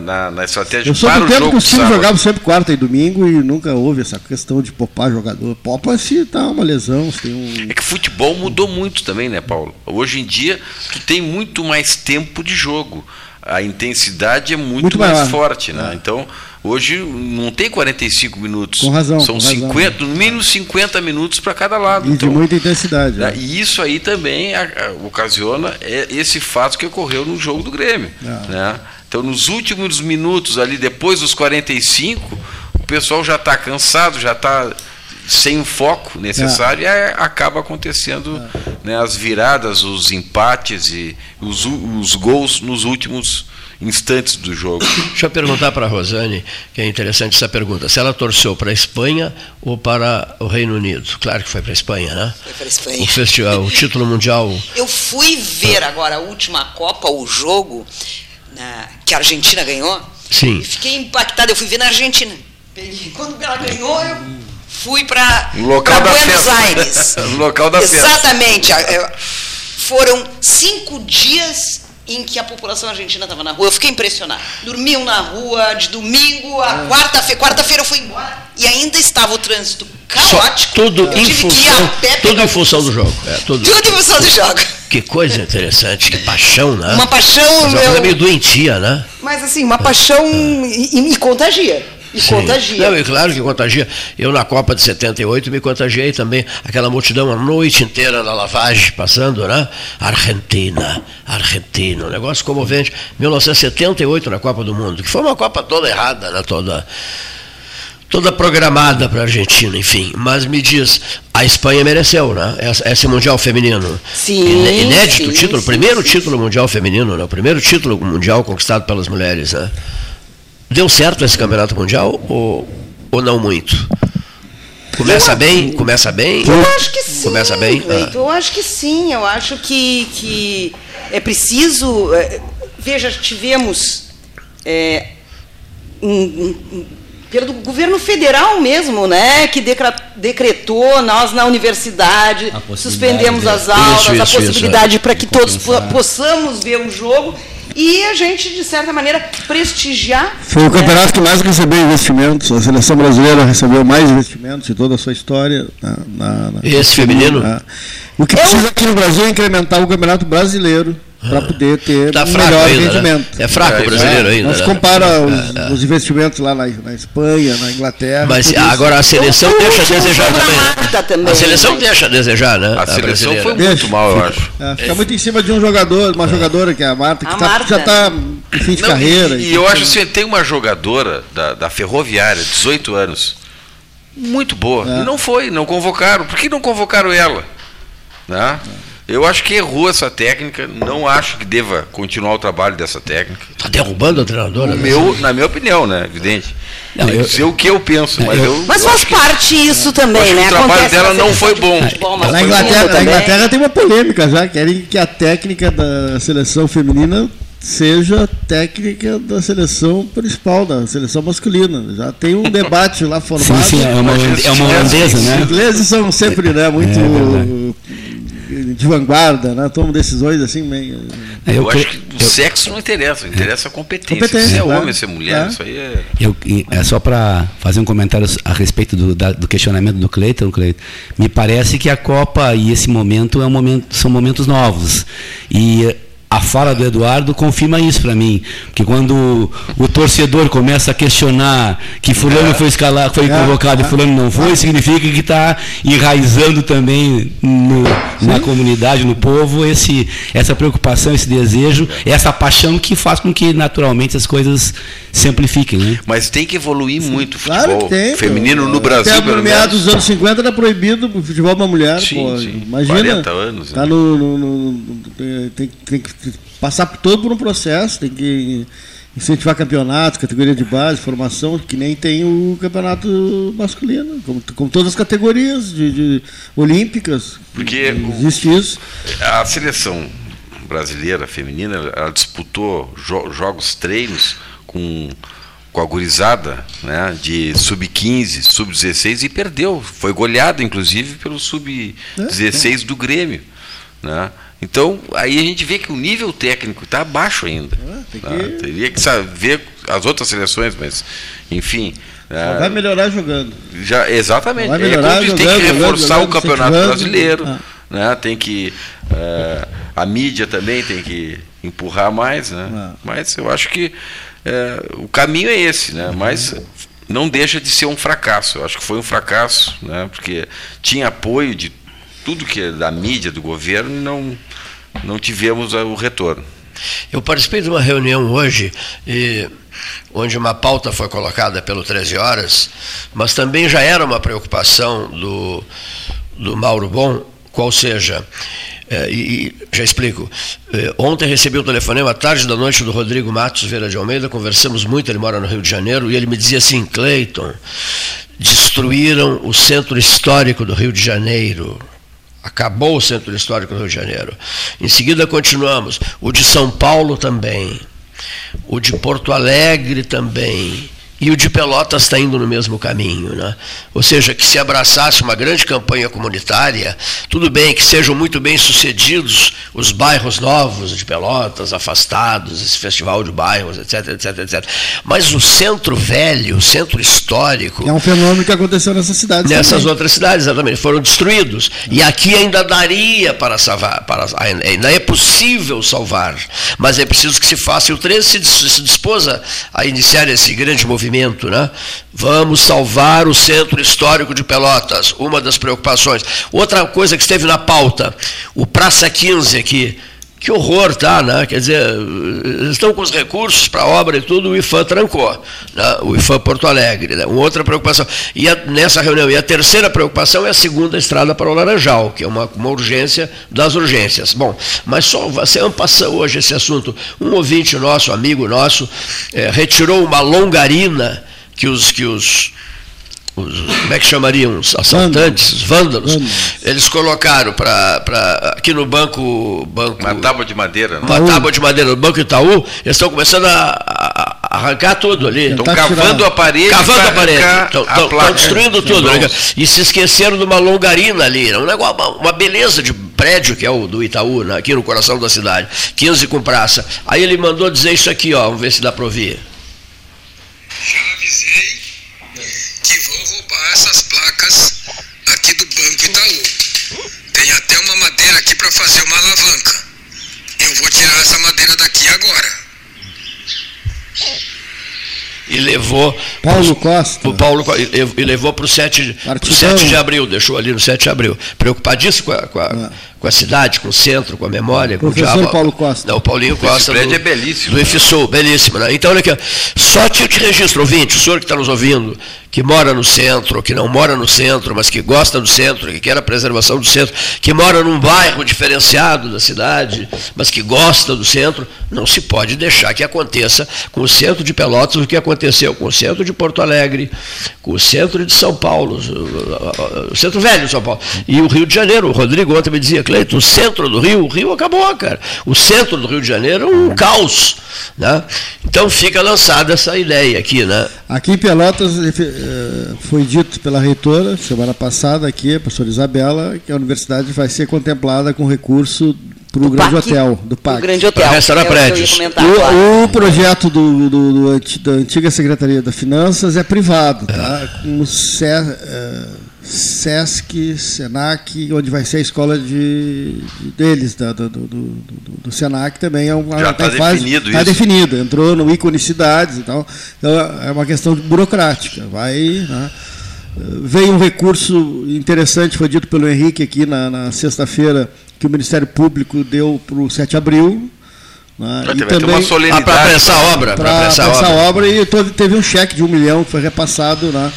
na, na estratégia Eu sou para do o tempo jogo que os times jogavam sempre quarta e domingo e nunca houve essa questão de popar jogador. Popa se tá uma lesão, se tem um. É que futebol mudou muito também, né, Paulo? Hoje em dia, tu tem muito mais tempo de jogo. A intensidade é muito, Muito mais maior. forte, né? É. Então, hoje não tem 45 minutos. Com razão, São com razão. 50, no mínimo 50 minutos para cada lado. E de Então, muita intensidade. né, né? E isso aí também a- a- ocasiona é, esse fato que ocorreu no jogo do Grêmio. Ah. né? Então, nos últimos minutos ali, depois dos 45, o pessoal já está cansado, já está sem o foco necessário e aí acaba acontecendo né, as viradas, os empates e os, os gols nos últimos instantes do jogo. Deixa eu perguntar para a Rosane, que é interessante essa pergunta, se ela torceu para a Espanha ou para o Reino Unido. Claro que foi para a Espanha, né? Foi para a O, Espanha. festival, o título mundial. Eu fui ver agora a última Copa, o jogo na- que a Argentina ganhou. Sim. Fiquei impactada. Eu fui ver na Argentina. Quando ela ganhou, eu fui para Buenos festa. Aires. No local da festa. Exatamente. A- eu- Foram cinco dias em que a população argentina estava na rua. Eu fiquei impressionado. Dormiam na rua de domingo a quarta-feira. Quarta-feira eu fui embora e ainda estava o trânsito Só- caótico. tudo eu em função, tudo em função do jogo. É, tudo. Tudo em função do jogo. Que coisa interessante, que paixão, né? Uma paixão, Mas é uma coisa eu- meio doentia, né? Mas assim, uma paixão e, e me contagia. E Sim. contagia. Não, e claro que contagia. Eu na Copa de 78 me contagiei também. Aquela multidão a noite inteira na lavagem passando, né? Argentina, Argentina, um negócio comovente. 1978 na Copa do Mundo, que foi uma Copa toda errada, né? Toda, toda programada para a Argentina, enfim. Mas me diz, a Espanha mereceu, né? Esse Mundial Feminino. Sim, Iné- Inédito sim, título, sim, primeiro sim, título mundial feminino, né? O primeiro título mundial conquistado pelas mulheres, né? Deu certo esse campeonato mundial ou, ou não muito? Começa bem, começa bem. Eu acho que sim. Começa bem. Ah. Eu acho que sim. Eu acho que, que é preciso. eh, Veja, tivemos. um- um- um- pelo governo federal mesmo, né, que decretou nós na universidade A suspendemos de- as aulas, Isso, a isso, isso, possibilidade para que todos compensar. possamos ver o jogo e a gente de certa maneira prestigiar. Foi o né, campeonato que mais recebeu investimentos. A seleção brasileira recebeu mais investimentos de toda a sua história. na- na- na- Esse feminino? É. O que Eu- precisa aqui no Brasil é incrementar o campeonato brasileiro para poder ter Tá um fraco melhor ainda, né? rendimento. É fraco o É, brasileiro É, ainda. Nós né? compara É, os, é. os investimentos lá na, na Espanha, na Inglaterra. Mas agora a seleção Eu- eu deixa a desejar também. né? também, A seleção mas- deixa a desejar, né? A seleção brasileira. foi Deixa, muito mal, eu acho. É, fica muito em cima de um jogador, uma jogadora que é a Marta, que A tá- Marta. já está em fim de Não, carreira. E, e eu acho assim, tem uma jogadora da, da Ferroviária, 18 anos, muito boa. É. E não foi, não convocaram. Por que não convocaram ela? Né? Eu acho que errou essa técnica, não acho que deva continuar o trabalho dessa técnica. Tá derrubando a treinadora. No né? meu, na minha opinião, né? Evidente. Não, eu- dizer o que eu penso, mas eu- eu. Mas eu faz acho que- parte isso também, né? o trabalho dela não foi bom. futebol Não Na Inglaterra, na. Inglaterra tem uma polêmica já, querem que a técnica da seleção feminina seja a técnica da seleção principal, da seleção masculina. Já tem um debate lá formado. Sim, sim, é uma, é uma holandesa, Os né? ingleses são sempre né, muito É de vanguarda, né? tomam decisões assim meio. Eu, cre- acho que o eu- sexo não interessa, interessa a competência. Competência, se é claro. homem, se é mulher, É. isso aí é. Eu, e é só para fazer um comentário a respeito do, da- do questionamento do Cleiton, Cleiton. Me parece que a Copa e esse momento, é um momento são momentos novos. E a fala do Eduardo confirma isso para mim. Que quando o torcedor começa a questionar que fulano foi escalado, foi É, convocado é. e fulano não foi, significa que está enraizando também no- na comunidade, no povo, esse, essa preocupação, esse desejo, essa paixão que faz com que naturalmente as coisas simplifiquem. Né? Mas tem que evoluir muito o futebol Claro que tem. feminino pô. no Brasil, Até pelo no meados menos. dos anos 50 era proibido o futebol para mulher. Sim, pô. sim. Imagina. 40 anos, Tá né? no, no- no- no- tem, tem que passar por todo por um processo, tem que incentivar campeonatos, categoria de base, formação, que nem tem o campeonato masculino, como, como todas as categorias de, de olímpicas. Porque o- existe isso. A seleção brasileira feminina, ela disputou jo- jogos treinos com, com a gurizada né, de sub-15, sub-16 e perdeu. Foi goleada, inclusive, pelo sub-16 do Grêmio. Né? Então, aí a gente vê que o nível técnico está abaixo ainda. É, tem tá? que- Teria que saber as outras seleções, mas enfim. É, vai melhorar jogando. Já, exatamente. Vai melhorar é, jogando, tem que reforçar jogando, o campeonato brasileiro. Ah. Né? Tem que. Uh, a mídia também tem que empurrar mais, né? Ah. Mas eu acho que uh, o caminho é esse, né? Mas não deixa de ser um fracasso. Eu acho que foi um fracasso, né? Porque tinha apoio de tudo que é da mídia, do governo, e não, não tivemos o retorno. Eu participei de uma reunião hoje, e, onde uma pauta foi colocada pelo 13 Horas, mas também já era uma preocupação do, do Mauro Bom, qual seja, é, e, já explico. É, ontem recebi um telefonema à tarde da noite do Rodrigo Matos Vera de Almeida, conversamos muito, ele mora no Rio de Janeiro, e ele me dizia assim, Cleiton, destruíram o centro histórico do Rio de Janeiro. Acabou o centro histórico do Rio de Janeiro. Em seguida continuamos. O de São Paulo também. O de Porto Alegre também e o de Pelotas está indo no mesmo caminho. Né? Ou seja, que se abraçasse uma grande campanha comunitária, tudo bem que sejam muito bem sucedidos os bairros novos de Pelotas, afastados, esse festival de bairros, etc, etc, etc. Mas o centro velho, o centro histórico. É um fenômeno que aconteceu nessas cidades. Nessas também. outras cidades, exatamente, foram destruídos. E aqui ainda daria para salvar, para, ainda é possível salvar, mas é preciso que se faça. E o 13 se, se dispôs a iniciar esse grande movimento movimento, né? Vamos salvar o centro histórico de Pelotas, uma das preocupações. Outra coisa que esteve na pauta, o Praça 15 aqui, que horror, tá, né? Quer dizer, estão com os recursos para a obra e tudo, o IFAM trancou, né? o IFAM Porto Alegre. Né? Uma outra preocupação. E a, nessa reunião, e a terceira preocupação é a segunda estrada para o Laranjal, que é uma, uma urgência das urgências. Bom, mas só você passa hoje esse assunto. Um ouvinte nosso, amigo nosso, é, retirou uma longarina que os, que os os, como é que chamariam? Os assaltantes, os vândalos, vândalos. eles colocaram para aqui no banco, banco. Uma tábua de madeira. Uma Itaú. tábua de madeira no Banco Itaú, eles estão começando a, a, arrancar tudo ali. Estão cavando a parede. Cavando a parede. Estão destruindo tudo. Né? E se esqueceram de uma longarina ali. Um negócio, uma beleza de prédio que é o do Itaú, né? aqui no coração da cidade. 15 com praça. Aí ele mandou dizer isso aqui, ó. Vamos ver se dá para ouvir. Já avisei aqui do Banco Itaú. Tem até uma madeira aqui para fazer uma alavanca. Eu vou tirar essa madeira daqui agora. E levou. Paulo Costa. O Paulo, e levou para o 7, 7 de abril, deixou ali no 7 de abril. Preocupadíssimo com a, com a, é. Com a cidade, com o centro, com a memória. Professor com o diabo. Paulo Costa. Não, o Paulinho Costa. Esse prédio do, é belíssimo. Do IFSU, belíssimo. Né? Então, olha aqui, só te, te registro, ouvinte, o senhor que está nos ouvindo, que mora no centro, que não mora no centro, mas que gosta do centro, que quer a preservação do centro, que mora num bairro diferenciado da cidade, mas que gosta do centro, não se pode deixar que aconteça com o centro de Pelotas o que aconteceu com o centro de Porto Alegre, com o centro de São Paulo, o centro velho de São Paulo, e o Rio de Janeiro. O Rodrigo ontem me dizia, Cleiton, o centro do Rio, o Rio acabou, cara. O centro do Rio de Janeiro é um caos. Né? Então fica lançada essa ideia aqui. Né? Aqui em Pelotas eh, foi dito pela reitora, semana passada aqui, a professora Isabela, que a universidade vai ser contemplada com recurso para o Grande Hotel, do PAC. O Grande Hotel. Para restaurar é prédios. O, o, projeto do, do, do, da antiga Secretaria das Finanças é privado, tá? É. Com o C, uh, SESC, SENAC, onde vai ser a escola de, de deles, da, do, do, do, do, SENAC também. É uma, Já está definido Está definido, entrou no ícone cidades e tal. Então é uma questão burocrática. Vai. Né? Veio um recurso interessante, foi dito pelo Henrique aqui na, na sexta-feira, que o Ministério Público deu para o 7 de abril. Né? E também, uma solenidade. Ah, para essa obra. Para essa obra. obra. E teve um cheque de um milhão que foi repassado. Né?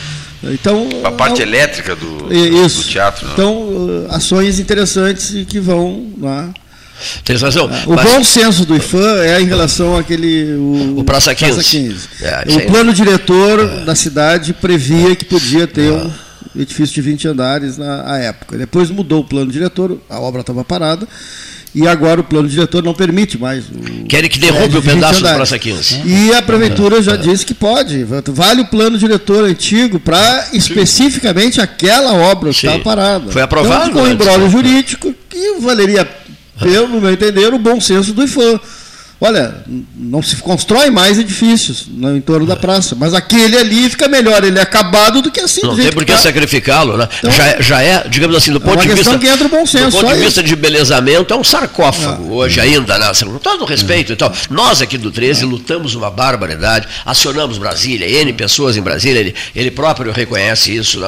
Então, a parte é, elétrica do, isso. do teatro. Né? Então, ações interessantes que vão. Né? Tem razão. O mas... bom senso do IFAM é em relação àquele. O, o Praça 15. Praça 15. É, o plano diretor é. da cidade previa que podia ter um edifício de 20 andares na época. Depois mudou o plano diretor, a obra estava parada. E agora o plano diretor não permite mais. Querem que derrube o pedaço do Praça 15. E a prefeitura já disse que pode. Vale o plano diretor antigo para especificamente aquela obra que estava parada. Foi aprovado. Então, com um embrólio jurídico que valeria, pelo meu entender, o bom senso do IFAM. Olha, não se constrói mais edifícios no entorno da praça, mas aquele ali fica melhor, ele é acabado do que assim. Não tem por que tá. sacrificá-lo, né? Então, já, é- já é, digamos assim, do ponto uma de vista. que entra o bom senso, do ponto de vista de belezamento, é um sarcófago hoje ainda, né? Com todo respeito e tal. Nós aqui do 13 lutamos uma barbaridade, acionamos Brasília, N pessoas em Brasília, ele, ele próprio reconhece isso, né?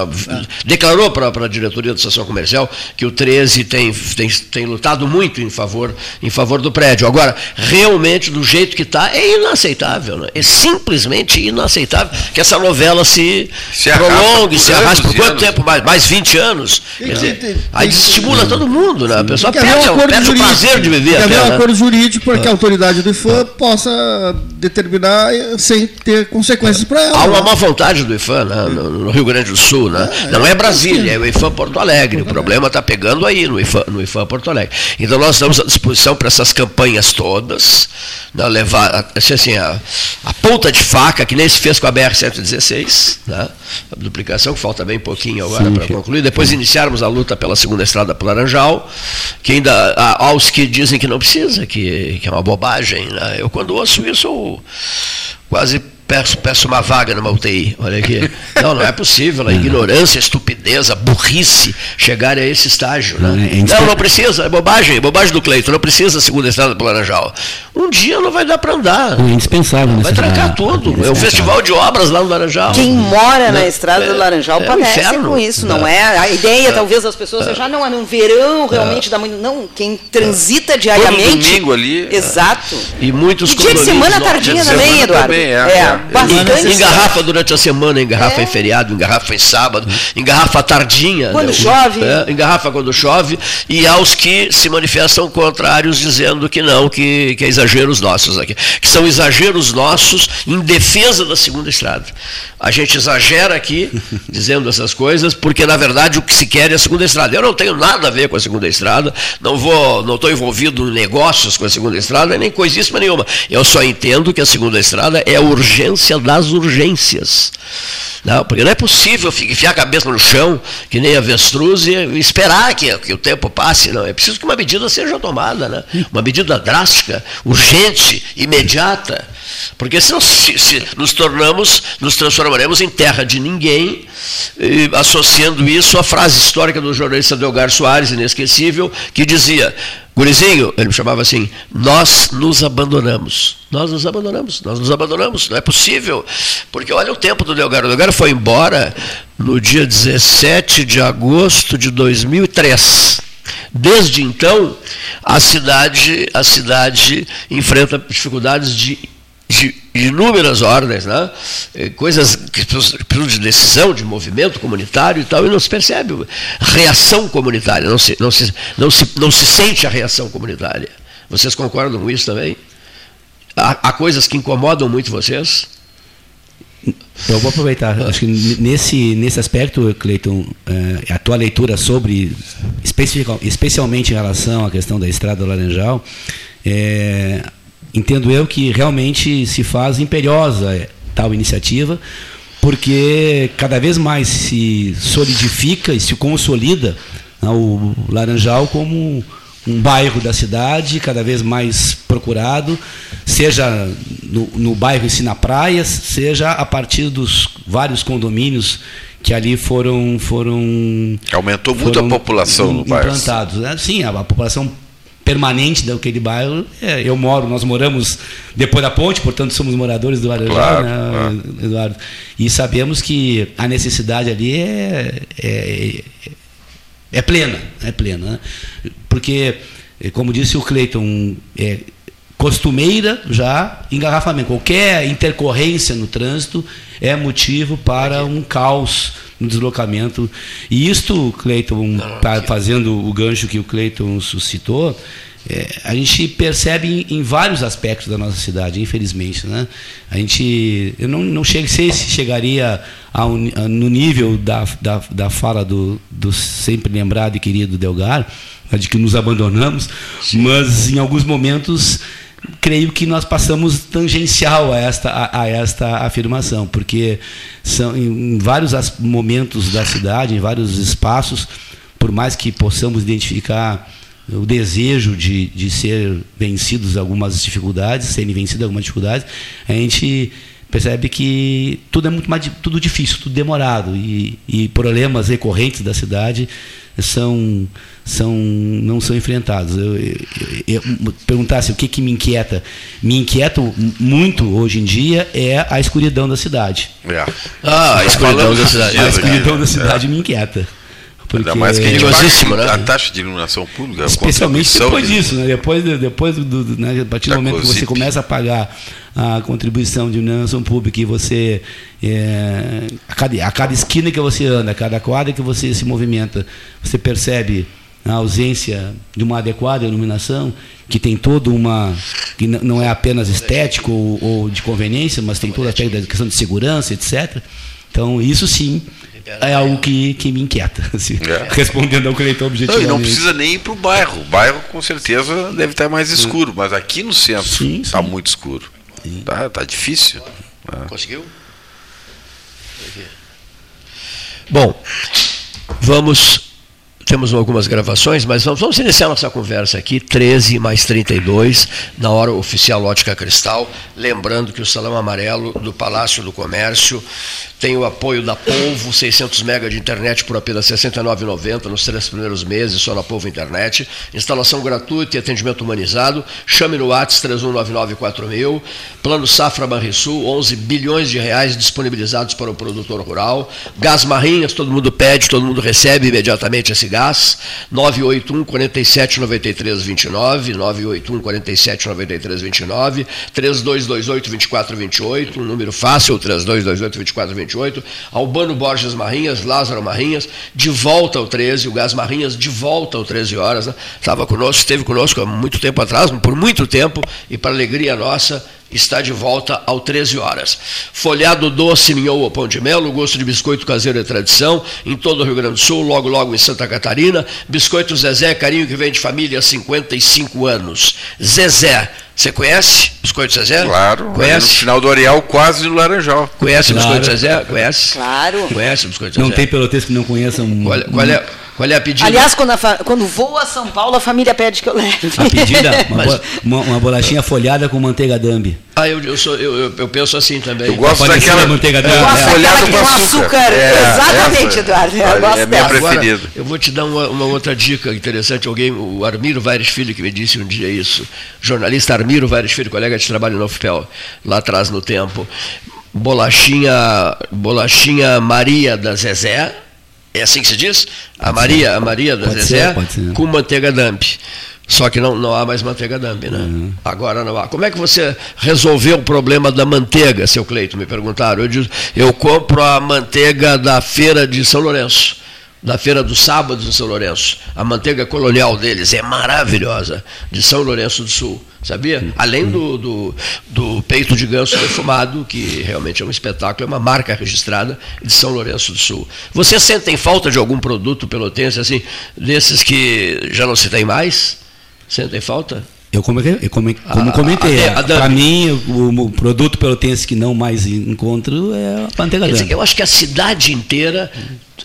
declarou para a diretoria da Associação Comercial que o 13 tem, tem, tem lutado muito em favor, em favor do prédio. Agora, realmente, do jeito que está, é inaceitável. Né? É simplesmente inaceitável que essa novela se, Se prolongue, se arraste por quanto anos. tempo? Mais, mais 20 anos? Tem Quer tem- aí estimula todo mundo, né? A pessoa perde, um acordo perde o jurídico. prazer de viver Tem que haver até, um né? acordo jurídico para que a autoridade do IFAM possa determinar eh, sem ter consequências para ela. Há uma né? má vontade do IFAM né, no, no Rio Grande do Sul. Né? Não é Brasília, é o IFAM Porto Alegre. O problema está pegando aí no IFAM, no IFAM Porto Alegre. Então nós estamos à disposição para essas campanhas todas, né, levar assim, assim, a, a ponta de faca, que nem se fez com a BR-116, né, a duplicação, que falta bem pouquinho agora para concluir. Depois iniciarmos a luta pela segunda estrada para Laranjal, que ainda há há os que dizem que não precisa, que, que é uma bobagem. Né? Eu, quando ouço isso, eu quase peço, peço uma vaga numa UTI. Olha aqui. Não, não é possível. A ignorância, a estupidez, a burrice chegarem a esse estágio. Né? Não, é Não, precisa. É bobagem. É bobagem do Cleito. Não precisa a segunda estrada para Laranjal. Um dia não vai dar para andar. É indispensável. Vai trancar tudo. É um indispensável. festival de obras lá no Laranjal. Quem mora na Né? estrada do É- Laranjal é um padece inferno. com isso, não É. é? A ideia, talvez, das pessoas seja, ah, não, é no verão realmente dá muito. Não, quem transita diariamente. domingo ali, é. Exato. E muitos E dia de semana tardinha também, Eduardo. também, é, bastante. Engarrafa durante a semana, engarrafa É. em feriado, engarrafa em sábado, engarrafa tardinha. Quando né? chove. É, engarrafa quando chove. E aos que se manifestam contrários, dizendo que não, que, que é exageros nossos aqui. Que são exageros nossos em defesa da segunda estrada. A gente exagera aqui, dizendo essas coisas, porque na verdade o que se quer é a segunda estrada. Eu não tenho nada a ver com a segunda estrada, não vou, não estou envolvido em negócios com a segunda estrada, nem coisíssima nenhuma. Eu só entendo que a segunda estrada é a urgência das urgências. Não, porque não é possível fi- enfiar a cabeça no chão, que nem avestruz, e esperar que, que o tempo passe. Não, é preciso que uma medida seja tomada, né? uma medida drástica, urgente, imediata. Porque senão se, se nos tornamos, nos transformaremos em terra de ninguém, eh, associando isso à frase histórica do jornalista Delgar Soares, inesquecível, que dizia, Gurizinho, ele me chamava assim, nós nos abandonamos. Nós nos abandonamos, nós nos abandonamos, não é possível. Porque olha o tempo do Delgaro. O Delgaro foi embora no dia 17 de agosto de 2003. Desde então, a cidade, a cidade enfrenta dificuldades de, de inúmeras ordens, né? Eh, coisas que precisam de decisão, de movimento comunitário e tal, e não se percebe reação comunitária, não se, não se, não se, não se sente a reação comunitária. Vocês concordam com isso também? Há, há coisas que incomodam muito vocês? Eu vou aproveitar. Acho que nesse, nesse aspecto, Cleiton, eh, a tua leitura sobre, especialmente em relação à questão da Estrada do Laranjal, eh, entendo eu que realmente se faz imperiosa eh, tal iniciativa, porque cada vez mais se solidifica e se consolida né, o Laranjal como um bairro da cidade cada vez mais procurado, seja no, no bairro em si na praia, seja a partir dos vários condomínios que ali foram foram Aumentou muito foram a população no bairro. implantados. né? Sim, a, a população permanente daquele bairro. é, eu moro, nós moramos depois da ponte, portanto somos moradores do Laranjal, Claro, né, claro. Eduardo? E sabemos que a necessidade ali é, é, é plena, é plena. né? Porque, como disse o Cleiton, é costumeira já engarrafamento. Qualquer intercorrência no trânsito é motivo para um caos no deslocamento. E isto, Cleiton, tá fazendo o gancho que o Cleiton suscitou, é, a gente percebe em, em vários aspectos da nossa cidade, infelizmente. Né? A gente, eu não, não chego, sei se chegaria ao, no nível da, da, da fala do, do sempre lembrado e querido Delgar, de que nos abandonamos, mas em alguns momentos creio que nós passamos tangencial a esta, a, a esta afirmação, porque são em, em vários momentos da cidade, em vários espaços, por mais que possamos identificar o desejo de, de ser vencidos algumas dificuldades, serem vencidas algumas dificuldades, a gente percebe que tudo é muito mais tudo difícil, tudo demorado e, e problemas recorrentes da cidade são são não são enfrentados. Eu, eu, eu, perguntasse o que, que me inquieta, me inquieta muito hoje em dia é a escuridão da cidade. É. Ah, a escuridão da cidade. A escuridão da cidade me inquieta. Ainda Porque mais que a gente paga né? a taxa de iluminação pública. a Especialmente depois de- disso, né? depois, do- depois do, do- né? a partir do Da momento que você COSIP. começa a pagar a contribuição de iluminação pública e você, é, a, cada, a cada esquina que você anda, a cada quadra que você se movimenta, você percebe a ausência de uma adequada iluminação, que tem toda uma. que não é apenas estético ou, ou de conveniência, mas tem todo o aspecto da questão de segurança, etc. Então, isso sim é algo que, que me inquieta, assim, É. respondendo ao Cleiton Não, objetivamente. e não precisa nem ir para o bairro. O bairro, com certeza, deve estar mais escuro. Mas aqui no centro está muito escuro. Tá, tá difícil. Conseguiu? Bom, vamos. Temos algumas gravações, mas vamos, vamos iniciar nossa conversa aqui, 13 mais 32, na hora oficial Ótica Cristal. Lembrando que o Salão Amarelo do Palácio do Comércio tem o apoio da Polvo, 600 mega de internet por apenas R$ 69,90 nos três primeiros meses, só na Polvo Internet. Instalação gratuita e atendimento humanizado. Chame no WhatsApp 31994000. Plano Safra Banrisul, 11 bilhões de reais disponibilizados para o produtor rural. Gás Marrinhas, todo mundo pede, todo mundo recebe imediatamente esse gás. 981 47 93 29, 981 47 93 29, 3228 2428, um número fácil, 3228 2428. Albano Borges Marrinhas, Lázaro Marrinhas, de volta ao 13, o Gás Marrinhas de volta ao 13 horas. Né? Estava conosco, esteve conosco há muito tempo atrás, por muito tempo, e para alegria nossa, está de volta ao 13 horas. Folhado doce, mignon ou pão de mel, gosto de biscoito caseiro é tradição, em todo o Rio Grande do Sul, logo logo em Santa Catarina. Biscoito Zezé, carinho que vem de família há 55 anos. Zezé, você conhece Biscoito Zezé? Claro. ali No Conhece? final do Areal, quase no Laranjal. Conhece o Claro. Biscoito Zezé? Conhece? Claro. Conhece o Biscoito Zezé? Não tem pelotense que não conheça um, Qual, qual é, qual é a pedida? Aliás, quando, fa- quando vou a São Paulo, a família pede que eu leve. a pedida, uma, Mas- uma- uma bolachinha folhada com manteiga dambi. Ah, eu, eu, sou, eu, eu, eu penso assim também. Eu gosto daquela manteiga é, dela. Eu gosto daquela folhada que com açúcar. açúcar. É, Exatamente, essa- Eduardo. Eu olha, gosto é minha preferida. eu vou te dar uma, uma outra dica interessante. Alguém, o Armiro Vaires Filho, que me disse um dia isso. Jornalista Armiro Vaires Filho, colega de trabalho no UFPEL, lá atrás no tempo. Bolachinha, bolachinha Maria da Zezé. É assim que se diz? A Maria, a Maria da Pode Zezé ser, pode ser. com manteiga damp. Só que não, não há mais manteiga damp, né? Uhum. Agora não há. Como é que você resolveu o problema da manteiga, seu Cleito? Me perguntaram. Eu, disse, eu compro a manteiga da feira de São Lourenço, da feira dos sábados em São Lourenço. A manteiga colonial deles é maravilhosa, de São Lourenço do Sul, sabia? Além do, do, do peito de ganso defumado, que realmente é um espetáculo, é uma marca registrada de São Lourenço do Sul. Vocês sentem falta de algum produto pelotense, assim, desses que já não se tem mais? Sentem falta? Eu como, eu como, como A- comentei, a- a Dambi. para mim o, o produto pelotense que não mais encontro é a manteiga Quer dizer, eu acho que a cidade inteira,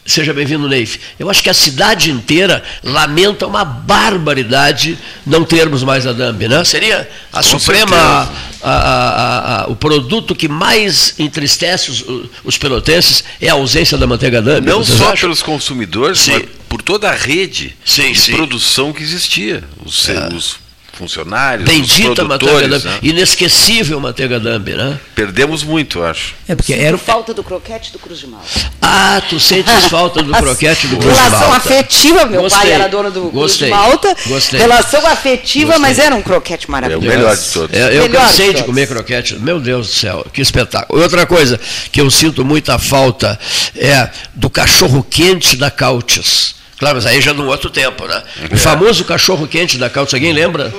seja bem-vindo, Neif, eu acho que a cidade inteira lamenta uma barbaridade não termos mais a Dambi, né? Seria a suprema, a- a- a- a- o produto que mais entristece os, os pelotenses é a ausência da manteiga Dambi. Não só acham? pelos consumidores, Sim. mas por toda a rede Sim, de sim. produção que existia. Os, se- os funcionários, Bendita os manteiga produtores. Dambi, né? inesquecível manteiga Dambi, né? Perdemos muito, eu acho. É porque era falta do croquete do Cruz de Malta. Ah, tu sentes falta do croquete do Cruz de Relação Malta. afetiva, meu Gostei, pai era dono do Cruz gostei, de Malta. gostei. Relação afetiva, Gostei. mas era um croquete É o maravilhoso. melhor de todos. É, eu Melhor cansei de de comer croquete. Meu Deus do céu, que espetáculo. Outra coisa que eu sinto muita falta é do cachorro quente da Cautes. Claro, mas aí já num outro tempo, né? É. O famoso cachorro quente da Cautes, alguém lembra?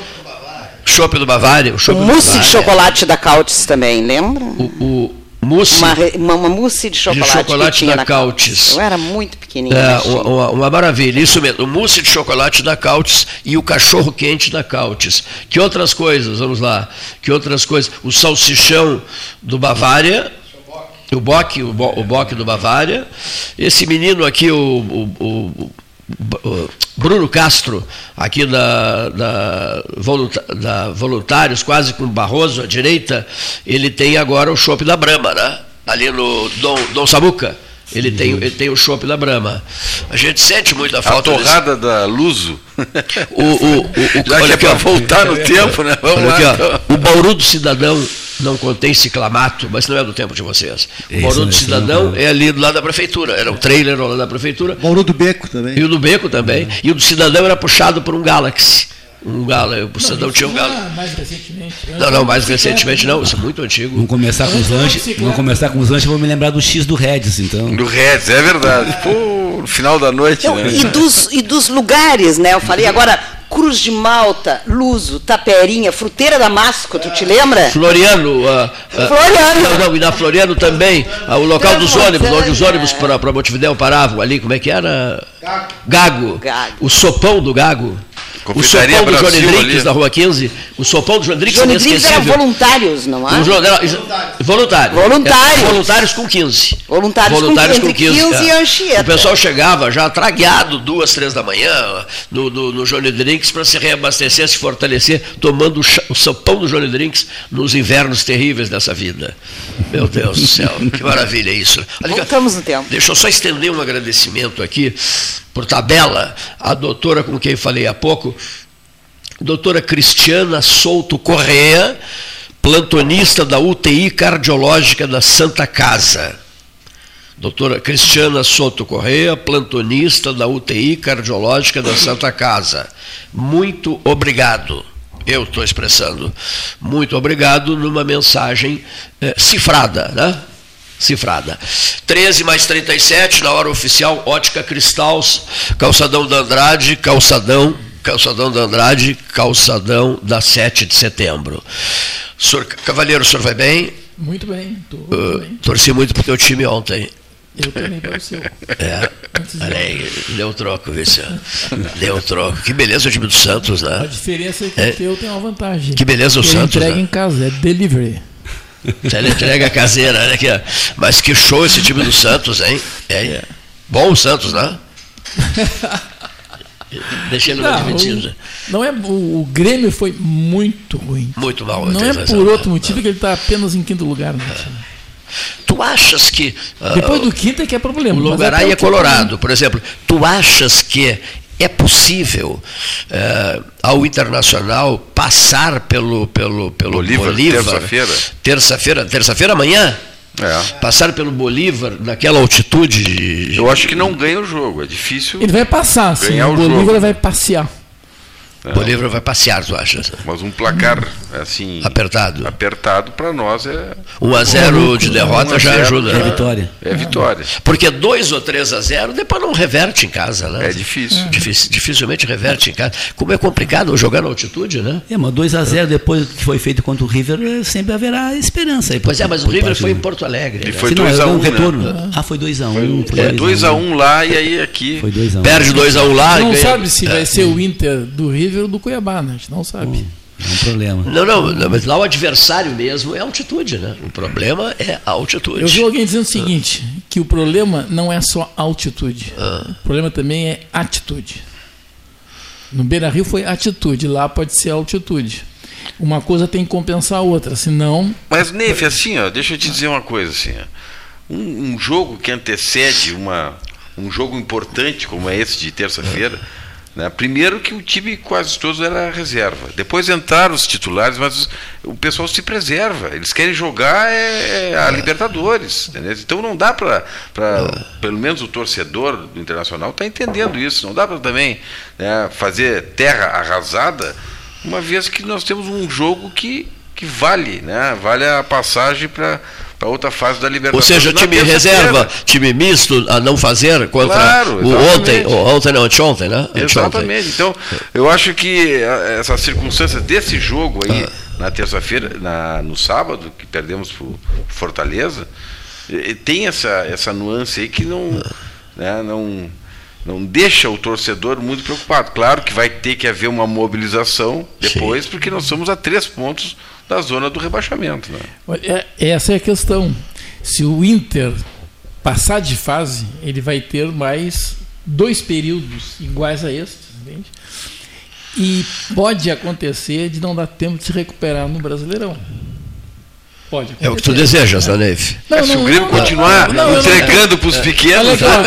Chopp do Bavária. O O mousse de chocolate da Cautes também, lembra? O, o mousse. Uma, uma, uma mousse de chocolate, chocolate que tinha da Cautes. Eu era muito pequenininha. É, uma, uma- maravilha, isso mesmo. O mousse de chocolate da Cautes e o cachorro quente da Cautes. Que outras coisas? Vamos lá. Que outras coisas? O salsichão do Bavária. O Bock, o, Bo, o Bock do Bavária. Esse menino aqui, o, o, o Bruno Castro, aqui da, da, da, Voluntários, quase com Barroso à direita, ele tem agora o chopp da Brama, né? Ali no Dom, Dom Samuca. Ele tem, ele tem o chopp da Brama. A gente sente muito a falta. A torrada desse... da Luso. O, o, o, o, Já olha que é para voltar no tempo, né? Vamos lá, aqui, então. O Bauru do Cidadão não contém ciclamato, mas não é do tempo de vocês. O Bauru do Cidadão é ali do lado da prefeitura. Era um trailer lá da prefeitura. Bauru do Beco também. E o do Beco também. É. E o do Cidadão era puxado por um Galaxy um galo, o Cidadão tinha um galo. Mais recentemente. Não, não, mais recentemente não, isso é muito antigo. Vamos começar com os lanches, vamos começar com os lanches, vou me lembrar do X do Reds, então. Do Reds, é verdade. Pô, no final da noite, né? E dos, e dos lugares, né? Eu falei agora, Cruz de Malta, Luso, Taperinha, Fruteira Damasco, tu te lembra? Floriano. Uh, uh, Floriano. Não, não, e na Floriano também, uh, o local dos ônibus, onde os ônibus para Montevidéu paravam ali, como é que era? Gago. Gago. O sopão do Gago. O sopão do Johnny Drinks da Rua 15. O sopão do Johnny Drinks Johnny Drinks eram voluntários, não é? Voluntários. Voluntários. Voluntários. É, voluntários com 15. Voluntários, voluntários com, 15, 15 é. e Anchieta. O pessoal chegava já tragueado duas, três da manhã no, no, no Johnny Drinks para se reabastecer, se fortalecer, tomando o, o sopão do Johnny Drinks nos invernos terríveis dessa vida. Meu Deus do céu, que maravilha isso. Voltamos no tempo. Deixa eu só estender um agradecimento aqui por tabela, a doutora com quem falei há pouco, doutora Cristiana Souto Correa, plantonista da UTI cardiológica da Santa Casa. Doutora Cristiana Souto Correia, plantonista da UTI cardiológica da Santa Casa. Muito obrigado. Eu estou expressando. Muito obrigado numa mensagem eh, cifrada, né? cifrada. 13 mais 37, na hora oficial, ótica Cristais, calçadão da Andrade, calçadão, calçadão da Andrade, calçadão da 7 de setembro. Senhor, Cavalheiro, o senhor vai bem? Muito bem, tô, uh, bem. Torci muito para o teu time ontem. Eu também para o seu. É. Olha aí, deu troco, senhor? Deu troco. Que beleza o time do Santos, né? A diferença é que é. o teu tem uma vantagem. Que beleza o Santos. entrega né? em casa, é delivery. Teleentrega caseira, né? Mas que show esse time do Santos, hein? É. Bom o Santos, né? Deixei ele não, admitido. Não é, o, o, Grêmio foi muito ruim. Muito mal. Não é por outro motivo que ele está apenas em quinto lugar. Né? Tu achas que. Uh, Depois do quinto é que é problema. O Logaraí é Colorado, por exemplo. Tu achas que é possível uh, ao Internacional passar pelo, pelo, pelo Bolívar, Bolívar terça-feira? Terça-feira, terça-feira amanhã? É. Passar pelo Bolívar naquela altitude. Eu acho que não ganha o jogo, é difícil. Ele vai passar, sim. O, o Bolívar jogo. vai passear. É. Bolívar vai passear, tu achas? Mas um placar assim apertado. Apertado para nós é 1 a 0 de derrota já ajuda. É vitória. É vitória. Porque 2 ou 3 a 0 depois não reverte em casa, né? É difícil. Dific, dificilmente reverte em casa. Como é complicado jogar na altitude, né? É, mas 2 a 0 depois que foi feito contra o River, eh, sempre haverá esperança aí. Pois é, mas o River foi em Porto Alegre. E né? foi 2 a 1, um, né? retorno. Ah, foi 2 a 1. Um, é 2 a 1 um lá e aí aqui. Foi 2 a 1. Um. Perde 2 a 1 um lá Não sabe se vai ser o Inter do River ou do Cuiabá, né? a gente não sabe. Hum, é um problema. Não, não, não, mas lá o adversário mesmo é a altitude, né? O problema é a altitude. Eu vi alguém dizendo o seguinte, que o problema não é só altitude. Ah. O problema também é atitude. No Beira Rio foi atitude, lá pode ser altitude. Uma coisa tem que compensar a outra, senão. Mas, Neif, assim, ó, deixa eu te dizer uma coisa assim. Ó. Um, um jogo que antecede uma, um jogo importante como é esse de terça-feira. Né? Primeiro que o time quase todo era reserva. Depois entraram os titulares, mas o pessoal se preserva. Eles querem jogar é, é a Libertadores. Entendeu? Então não dá para, pelo menos o torcedor do Internacional está entendendo isso. Não dá para também né, fazer terra arrasada, uma vez que nós temos um jogo que, que vale, né? vale a passagem para para outra fase da Libertadores. Ou seja, time reserva, time misto a não fazer contra claro, o ontem, ontem não, anteontem, né? Exatamente. Então, eu acho que essa circunstância desse jogo aí, ah. na terça-feira, no sábado, que perdemos para Fortaleza, tem essa, essa nuance aí que não, ah. né, não, não deixa o torcedor muito preocupado. Claro que vai ter que haver uma mobilização depois, Sim. porque nós somos a três pontos da zona do rebaixamento. Né? É, essa é a questão. Se o Inter passar de fase, ele vai ter mais dois períodos iguais a estes, entende? E pode acontecer de não dar tempo de se recuperar no Brasileirão. Pode acontecer. É o que tu desejas, né? Não, Se o Grêmio não, continuar não, eu não- entregando para os Olha pequenos, ó,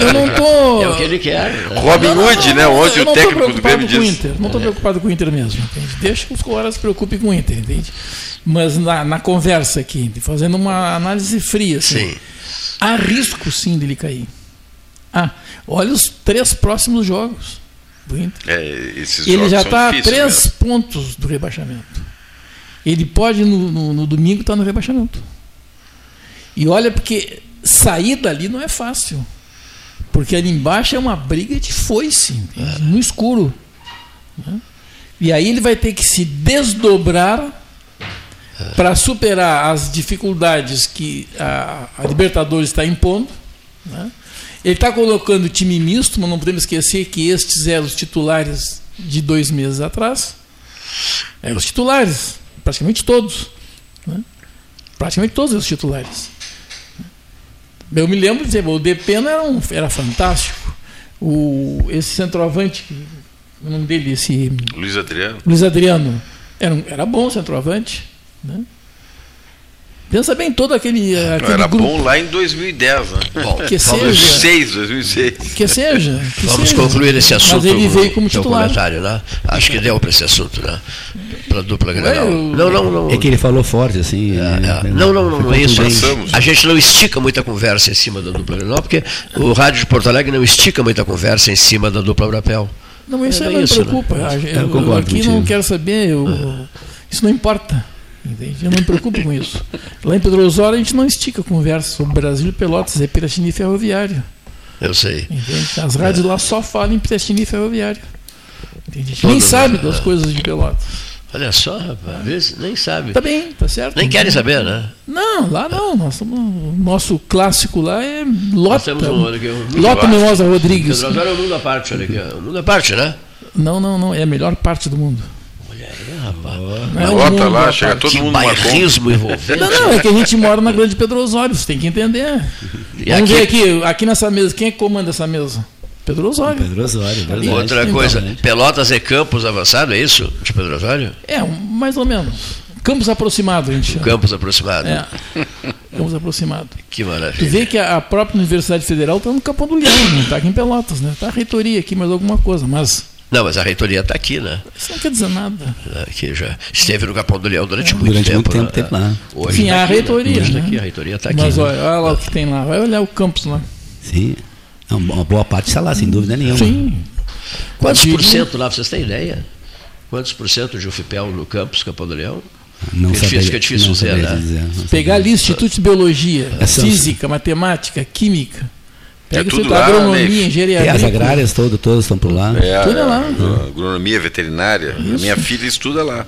eu, eu não tô. É o que ele quer. Robin Hood, né? Ontem eu o técnico do preocupado Grêmio com o disse. Inter. Não estou preocupado com o Inter mesmo, entende? Deixa que os caras se preocupem com o Inter, entende? Mas na, na conversa aqui, fazendo uma análise fria, assim, Sim. há risco sim dele cair. Ah, olha os três próximos jogos do Inter. É, esses Ele jogos já está a três mesmo. pontos do rebaixamento. Ele pode no, no- no domingo estar no rebaixamento. E olha, porque sair dali não é fácil. Porque ali embaixo é uma briga de foice, entende? no escuro. né? E aí ele vai ter que se desdobrar para superar as dificuldades que a, a Libertadores está impondo. né? Ele está colocando time misto, mas não podemos esquecer que estes eram os titulares de dois meses atrás. Eram os titulares, praticamente todos. né? Praticamente todos os titulares. Eu me lembro de dizer, o Depena era, um, era fantástico. O, esse centroavante, o nome dele, esse Luiz Adriano. Luiz Adriano, era, um- era bom centroavante. Né? Pensa bem, todo aquele, Não, aquele era grupo. bom lá em 2010, né? Bom, Que seja. 2006, 2006. Que seja. que Vamos seja. concluir esse assunto. Mas ele veio como titular. comentário, né? Acho que deu para esse assunto, né? Para a dupla Grenal. eu- Não, não, não. É que ele falou forte, assim. É, né? é. Não, não, não, não é isso. Passamos. A gente não estica muita conversa em cima da dupla Grenal, porque o rádio de Porto Alegre não estica muita conversa em cima da dupla Brapel. Não, isso É aí não me isso, né? preocupa. A- Eu, Eu concordo aqui contigo. não quero saber. eu- Isso não importa. Entende? Eu não me preocupo com isso. Lá em Pedro Osório a gente não estica conversa sobre Brasil, Pelotas, é Piratini e Ferroviário. Eu sei. Entende? As rádios lá só falam em Piratini e Ferroviário. Entende? Nem sabe mundo, das é. coisas de Pelotas. Olha só, rapaz, às vezes nem sabe. Tá bem, tá certo? Nem querem saber, né? Não, lá não. Nós somos- nosso clássico lá é Nós Lota. temos um, aqui, um Lota. Mimosa Rodrigues. Pedro Osório é o mundo à parte, olha aqui. O mundo à parte, né? Não, não, não. É a melhor parte do mundo. Olha aí, rapaz. Não é o Bota mundo lá, à chega todo Que mundo bairrismo envolvente. Não, não, é que a gente mora na Grande Pedro Osório, você tem que entender. E Vamos ver aqui- aqui, aqui nessa mesa, quem é que comanda essa mesa? Pedro Osório. Pedro Osório, verdade. Outra Então, coisa, né? Pelotas é campus avançado, é isso? De Pedro Osório? É, um- mais ou menos. Campos aproximado, a gente chama. Campus aproximado. É. Campos aproximado. Que Tu maravilha. vê que a a própria Universidade Federal está no Capão do Leão, não está aqui em Pelotas, né? Está a reitoria aqui, mais alguma coisa, mas Não, mas a reitoria está aqui, né? isso não quer dizer nada. Que já esteve no Capão do Leão durante muito Durante tempo. muito tempo né? teve lá. Hoje Enfim, tá a aqui, reitoria, Né? Hoje tá né? aqui, a reitoria está aqui. mas né? olha, olha lá o que tem lá. Vai olhar o campus lá. Sim. Uma boa parte está lá, sem dúvida nenhuma. Sim. Quantos por cento lá, vocês têm ideia? Quantos por cento de UFPEL no campus Capão do Leão? Não Que é difícil, é difícil não dizer, né? dizer, não Pegar ali Instituto de Biologia, Essas- Física, Matemática, Química. Pega É tudo tudo lá, agronomia, né? engenharia Tem as agrárias todas, todas estão por lá. É, Tudo lá. a- agronomia veterinária. A minha filha estuda lá.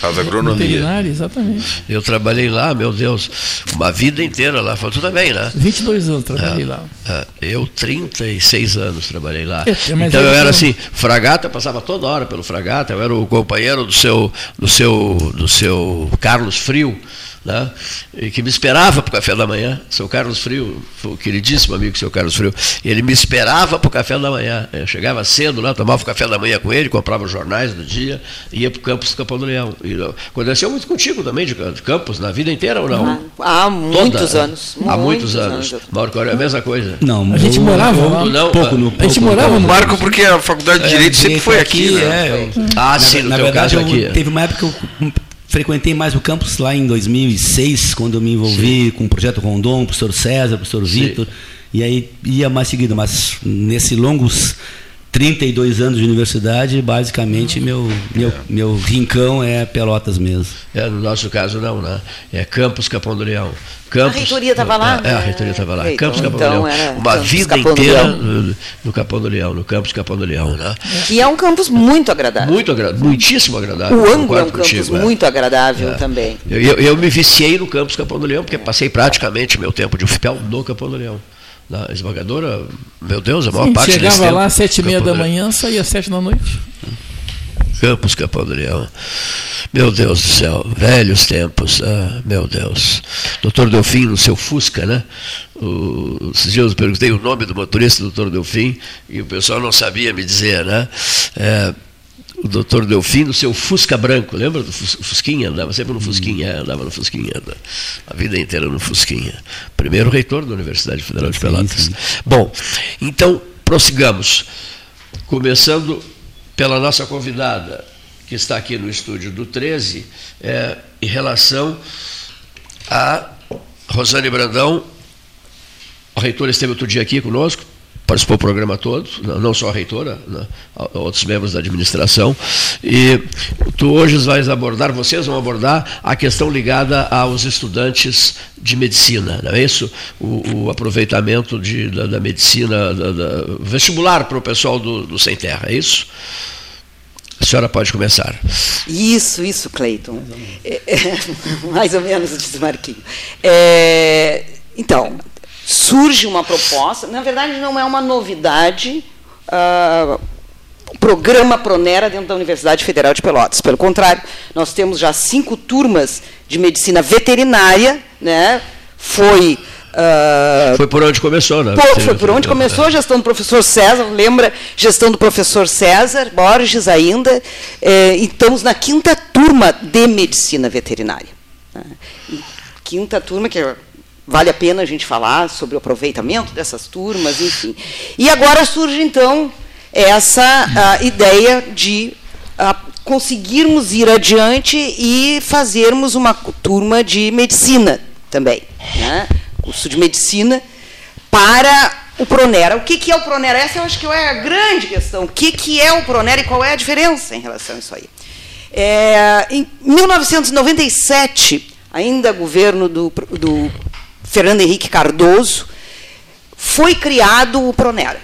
Faz agronomia. Veterinária, exatamente. Eu trabalhei lá, meu Deus, uma vida inteira lá. Tu também, né? 22 anos trabalhei lá. Ah, Eu, 36 anos, trabalhei lá. É, então eu eu era não- assim, fragata, passava toda hora pelo fragata, eu era o companheiro do seu, do seu, do seu Carlos Frio, né? E que me esperava para o café da manhã. Seu Carlos Frio, foi o queridíssimo amigo seu Carlos Frio, ele me esperava para o café da manhã. Eu chegava cedo lá, tomava o café da manhã com ele, comprava os jornais do dia, ia para o campus do Capão do Leão. E, aconteceu muito contigo também, de, campus, na vida inteira ou não? Há muitos Toda? anos. Há muitos anos. Mauro é a mesma coisa. Não, A gente morava. Não, pouco no A gente morava no- Marco, porque a faculdade de Direito sempre foi aqui, né? é, eu- Ah, sim, no na teu verdade, caso eu- aqui. teve uma época que eu frequentei mais o campus lá em 2006, quando eu me envolvi com o projeto Rondon, o professor César, o professor Vitor, e aí ia mais seguido, mas nesse longos 32 anos de universidade, basicamente meu, meu, meu rincão é Pelotas mesmo. É, no nosso caso não, né? É Campos Capão do Leão. A Campos, reitoria estava lá? É, a reitoria estava lá. Então, Campos Capão então do Leão. Uma Campos vida Capão inteira no, no Capão do Leão, no Campos Capão do Leão, né? Que é um campus muito agradável. Muito agradável, muitíssimo agradável. o ângulo é um concordo campus contigo, é. muito agradável É. também. Eu, eu, eu me viciei no Campos Capão do Leão, porque passei praticamente meu tempo de UFPEL no Capão do Leão. Na esmagadora, meu Deus, a maior Sim, parte chegava tempo, lá às sete e meia da manhã, saía às sete da noite. Campos Capandrião. Meu Deus do céu, velhos tempos, ah, meu Deus. Doutor Delfim, no seu Fusca, né? O, esses dias eu perguntei o nome do motorista, doutor Delfim, e o pessoal não sabia me dizer, né? É, o doutor Delfim no seu Fusca branco, lembra do Fusquinha? Andava sempre no Fusquinha, andava no Fusquinha, a vida inteira no Fusquinha. Primeiro reitor da Universidade Federal de Pelotas. Sim, sim. Bom, então prossigamos. Começando pela nossa convidada, que está aqui no estúdio do 13, é, em relação a Rosane Brandão. A reitora esteve outro dia aqui conosco, participou do programa todo, não só a reitora, né, outros membros da administração. E tu hoje vais abordar, vocês vão abordar a questão ligada aos estudantes de medicina, não é isso? O, o aproveitamento de, da, da medicina da, da, vestibular para o pessoal do, do Sem Terra, é isso? A senhora pode começar. Isso, isso, Cleiton. Mais ou menos, é, é, mais ou menos disse Marquinho. É, então, surge uma proposta, na verdade não é uma novidade, uh, o programa Pronera dentro da Universidade Federal de Pelotas. Pelo contrário, nós temos já cinco turmas de medicina veterinária, né? foi Uh, foi por onde começou, né? Pô, foi por onde começou a gestão do professor César, lembra? Gestão do professor César Borges ainda. É, e estamos na quinta turma de medicina veterinária. Né? Quinta turma, que vale a pena a gente falar sobre o aproveitamento dessas turmas, enfim. E agora surge, então, essa ideia de conseguirmos ir adiante e fazermos uma turma de medicina também. Né? curso de medicina, para o Pronera. O que, que é o Pronera? Essa eu acho que é a grande questão. O que, que é o Pronera e qual é a diferença em relação a isso aí? É, em 1997, ainda governo do, do Fernando Henrique Cardoso, foi criado o Pronera.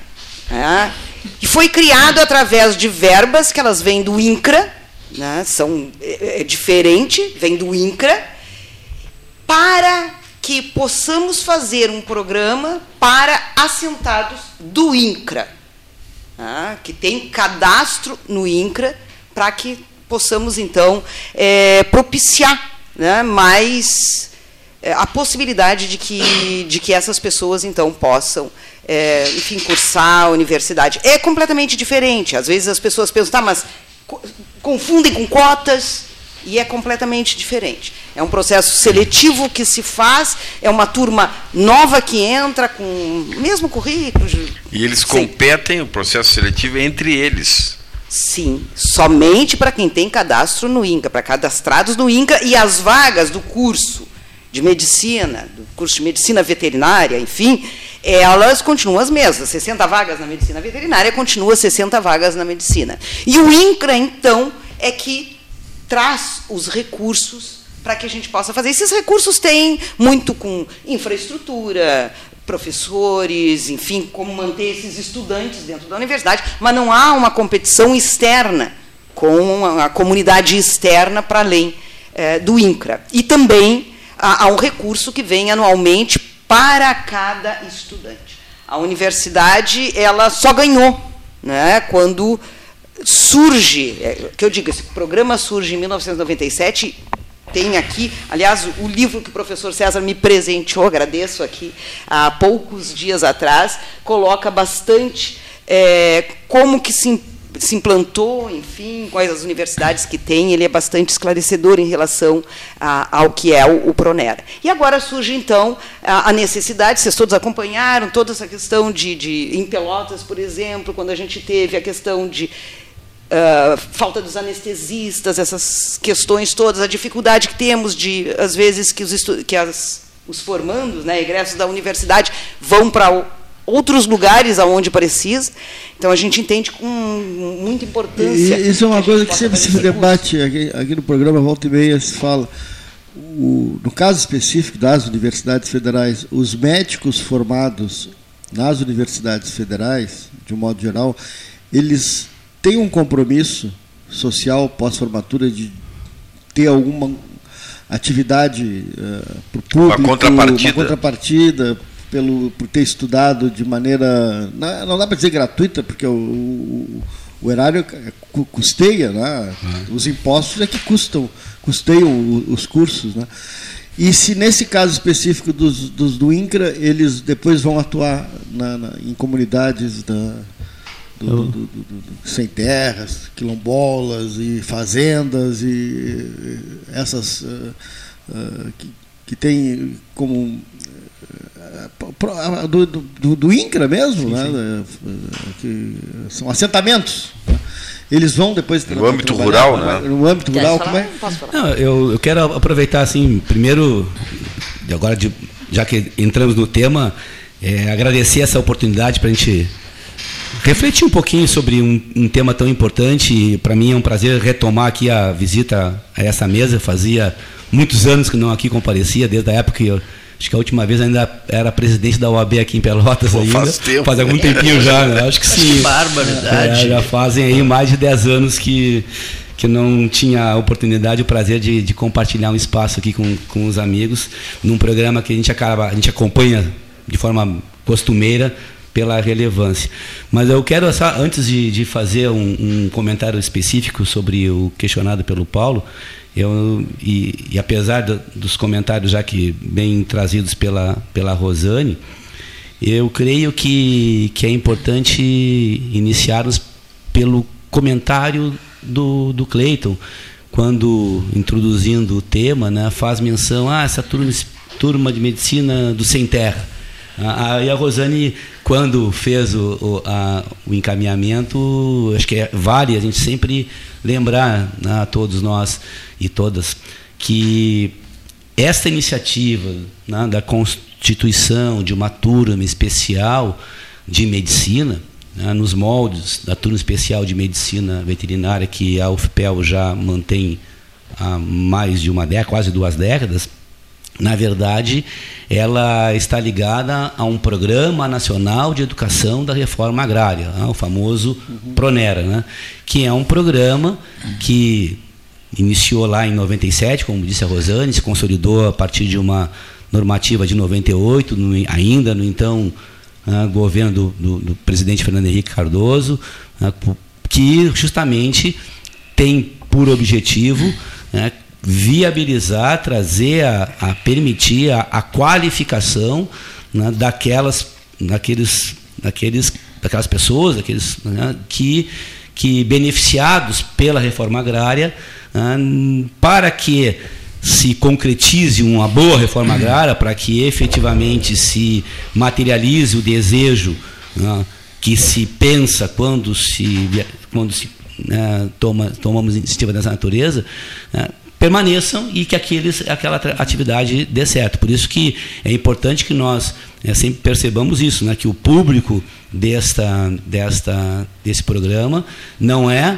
Né? E foi criado através de verbas que elas vêm do INCRA, né? são é, é diferente, vem do INCRA, para que possamos fazer um programa para assentados do INCRA, tá? que tem cadastro no INCRA, para que possamos, então, é, propiciar né, mais é, a possibilidade de que, de que essas pessoas, então, possam, é, enfim, cursar a universidade. É completamente diferente. Às vezes as pessoas pensam, tá, mas confundem com cotas, e é completamente diferente. É um processo seletivo que se faz, é uma turma nova que entra com o mesmo currículo. E eles competem, o processo seletivo é entre eles. Sim, somente para quem tem cadastro no INCA, para cadastrados no INCA e as vagas do curso de medicina, do curso de medicina veterinária, enfim, elas continuam as mesmas. 60 vagas na medicina veterinária continua 60 vagas na medicina. E o INCRA, então, é que traz os recursos para que a gente possa fazer. Esses recursos têm muito com infraestrutura, professores, enfim, como manter esses estudantes dentro da universidade, mas não há uma competição externa com a comunidade externa para além é, do INCRA. E também há, há um recurso que vem anualmente para cada estudante. A universidade ela só ganhou né, quando surge, é, que eu digo, esse programa surge em 1997, tem aqui, aliás, o livro que o professor César me presenteou, agradeço aqui, há poucos dias atrás, coloca bastante é, como que se, se, implantou, enfim, quais as universidades que tem, ele é bastante esclarecedor em relação a, ao que é o, o, Pronera. E agora surge, então, a, a, necessidade, vocês todos acompanharam toda essa questão de, de, em Pelotas, por exemplo, quando a gente teve a questão de Uh, falta dos anestesistas, essas questões todas, a dificuldade que temos de, às vezes, que os, que as, os formandos, né, egressos da universidade, vão para outros lugares aonde precisa. Então a gente entende com muita importância. E, isso é uma coisa que sempre se debate aqui, aqui, no programa Volta e Meia se fala. O, no caso específico das universidades federais, os médicos formados nas universidades federais, de um modo geral, eles tem um compromisso social pós-formatura de ter alguma atividade uh, para o público, uma contrapartida, uma contrapartida pelo, por ter estudado de maneira, não, dá para dizer gratuita, porque o, o, o erário cu- custeia, né? Os impostos é que custam, custeiam os cursos, né? E se nesse caso específico dos, dos do INCRA, eles depois vão atuar na- na- em comunidades da, do- do- do- sem terras, quilombolas e fazendas e essas eh, eh, que, que tem como do, do, do- INCRA mesmo, né? eh, que são assentamentos. né? Eles vão depois No âmbito rural, né? No âmbito rural, falar? como é? Não, eu, eu quero aproveitar assim, primeiro, agora de, já que entramos no tema, é, agradecer essa oportunidade para a gente refletir um pouquinho sobre um, um tema tão importante. Para mim é um prazer retomar aqui a visita a essa mesa. Fazia muitos anos que não aqui comparecia, desde a época que eu, acho que a última vez ainda era presidente da OAB aqui em Pelotas Pô, ainda. faz tempo. Faz algum tempinho já, né? Acho que sim. Que barbaridade. É, já fazem aí mais de 10 anos que, que não tinha a oportunidade, o prazer de, de compartilhar um espaço aqui com, com os amigos, num programa que a gente, acaba, a gente acompanha de forma costumeira pela relevância. Mas eu quero, só, antes de, de fazer um, um comentário específico sobre o questionado pelo Paulo, eu, e, e apesar do- dos comentários já que bem trazidos pela, pela Rosane, eu creio que, que é importante iniciarmos pelo comentário do, do Cleiton, quando introduzindo o tema, né, faz menção a ah, essa turma, turma de medicina do Sem Terra. Ah, ah, e a Rosane, quando fez o, o, a, o encaminhamento, acho que é, vale a gente sempre lembrar né, a todos nós e todas que esta iniciativa né, da constituição de uma turma especial de medicina, né, nos moldes da turma especial de medicina veterinária que a UFPEL já mantém há mais de uma década, quase duas décadas, na verdade, ela está ligada a um programa nacional de educação da reforma agrária, né, o famoso Pronera, né, que é um programa que iniciou lá em 97, como disse a Rosane, se consolidou a partir de uma normativa de 98, no, ainda no então ah, governo do, do, do, presidente Fernando Henrique Cardoso, ah, que justamente tem por objetivo né, viabilizar, trazer a, a permitir a, a qualificação né, daquelas, daqueles, daqueles, daquelas pessoas, daqueles né, que, que beneficiados pela reforma agrária, né, para que se concretize uma boa reforma agrária, para que efetivamente se materialize o desejo né, que se pensa quando se, quando se né, toma, tomamos iniciativa dessa natureza, né, permaneçam e que aqueles, aquela atividade dê certo. Por isso que é importante que nós é, sempre percebamos isso, né, que o público desta, desta, desse programa não é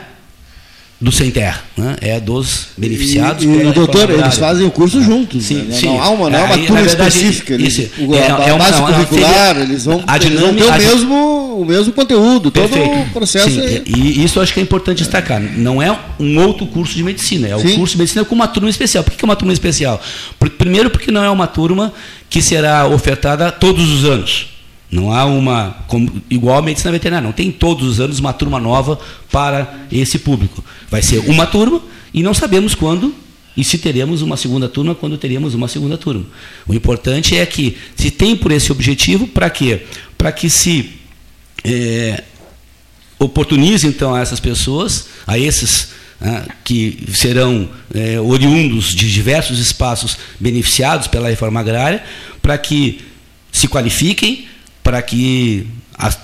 do sem terra, né? é dos beneficiados. E, e doutor, eles fazem o curso juntos. Sim, né? sim. Não há uma, não é uma turma específica. Eles, isso, o, é, a, é base uma, curricular, eles vão, a eles vão ter o mesmo, o mesmo conteúdo, perfeito. todo o processo. Sim, é... E isso acho que é importante destacar. Não é um outro curso de medicina, é o sim. curso de medicina com uma turma especial. Por que é uma turma especial? Primeiro, porque não é uma turma que será ofertada todos os anos. Não há uma. Como, igual a medicina veterinária, não tem todos os anos uma turma nova para esse público. Vai ser uma turma e não sabemos quando e se teremos uma segunda turma, quando teremos uma segunda turma. O importante é que se tem por esse objetivo, para quê? Para que se é, oportunize então a essas pessoas, a esses ah, que serão é, oriundos de diversos espaços beneficiados pela reforma agrária, para que se qualifiquem, para que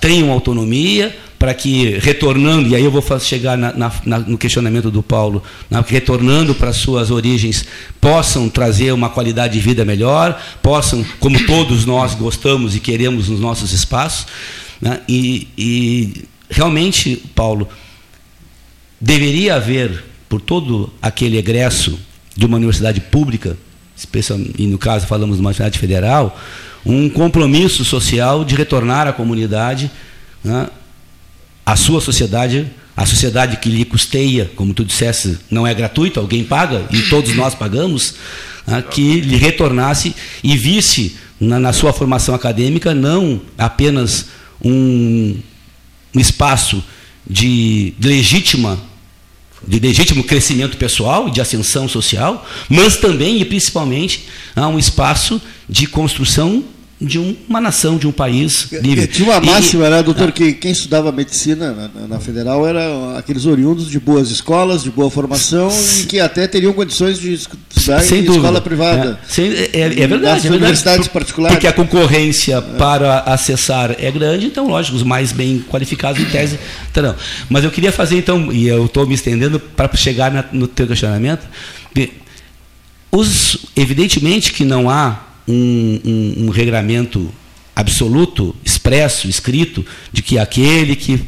tenham autonomia, para que retornando, e aí eu vou chegar na, na, no questionamento do Paulo, na, retornando para suas origens, possam trazer uma qualidade de vida melhor, possam, como todos nós gostamos e queremos nos nossos espaços. Né, e, e realmente, Paulo, deveria haver, por todo aquele egresso de uma universidade pública, especialmente, e no caso falamos de uma universidade federal, um compromisso social de retornar à comunidade, né, à sua sociedade, a sociedade que lhe custeia, como tu dissesse, não é gratuito, alguém paga e todos nós pagamos, né, que lhe retornasse e visse na, na, sua formação acadêmica não apenas um, um espaço de legítima de legítimo crescimento pessoal e de ascensão social, mas também e principalmente há um espaço de construção de uma nação, de um país livre. Tinha uma máxima, e, né, doutor, que quem estudava medicina na, na, federal eram aqueles oriundos de boas escolas, de boa formação e que até teriam condições de estudar sem em dúvida. escola privada. É, sem, é, é, é verdade. é universidades particulares. Porque a concorrência é. para acessar é grande, então, lógico, os mais bem qualificados em tese terão. Mas eu queria fazer, então, e eu estou me estendendo para chegar na, no teu questionamento, os, evidentemente que não há um, um, um regramento absoluto, expresso, escrito, de que aquele que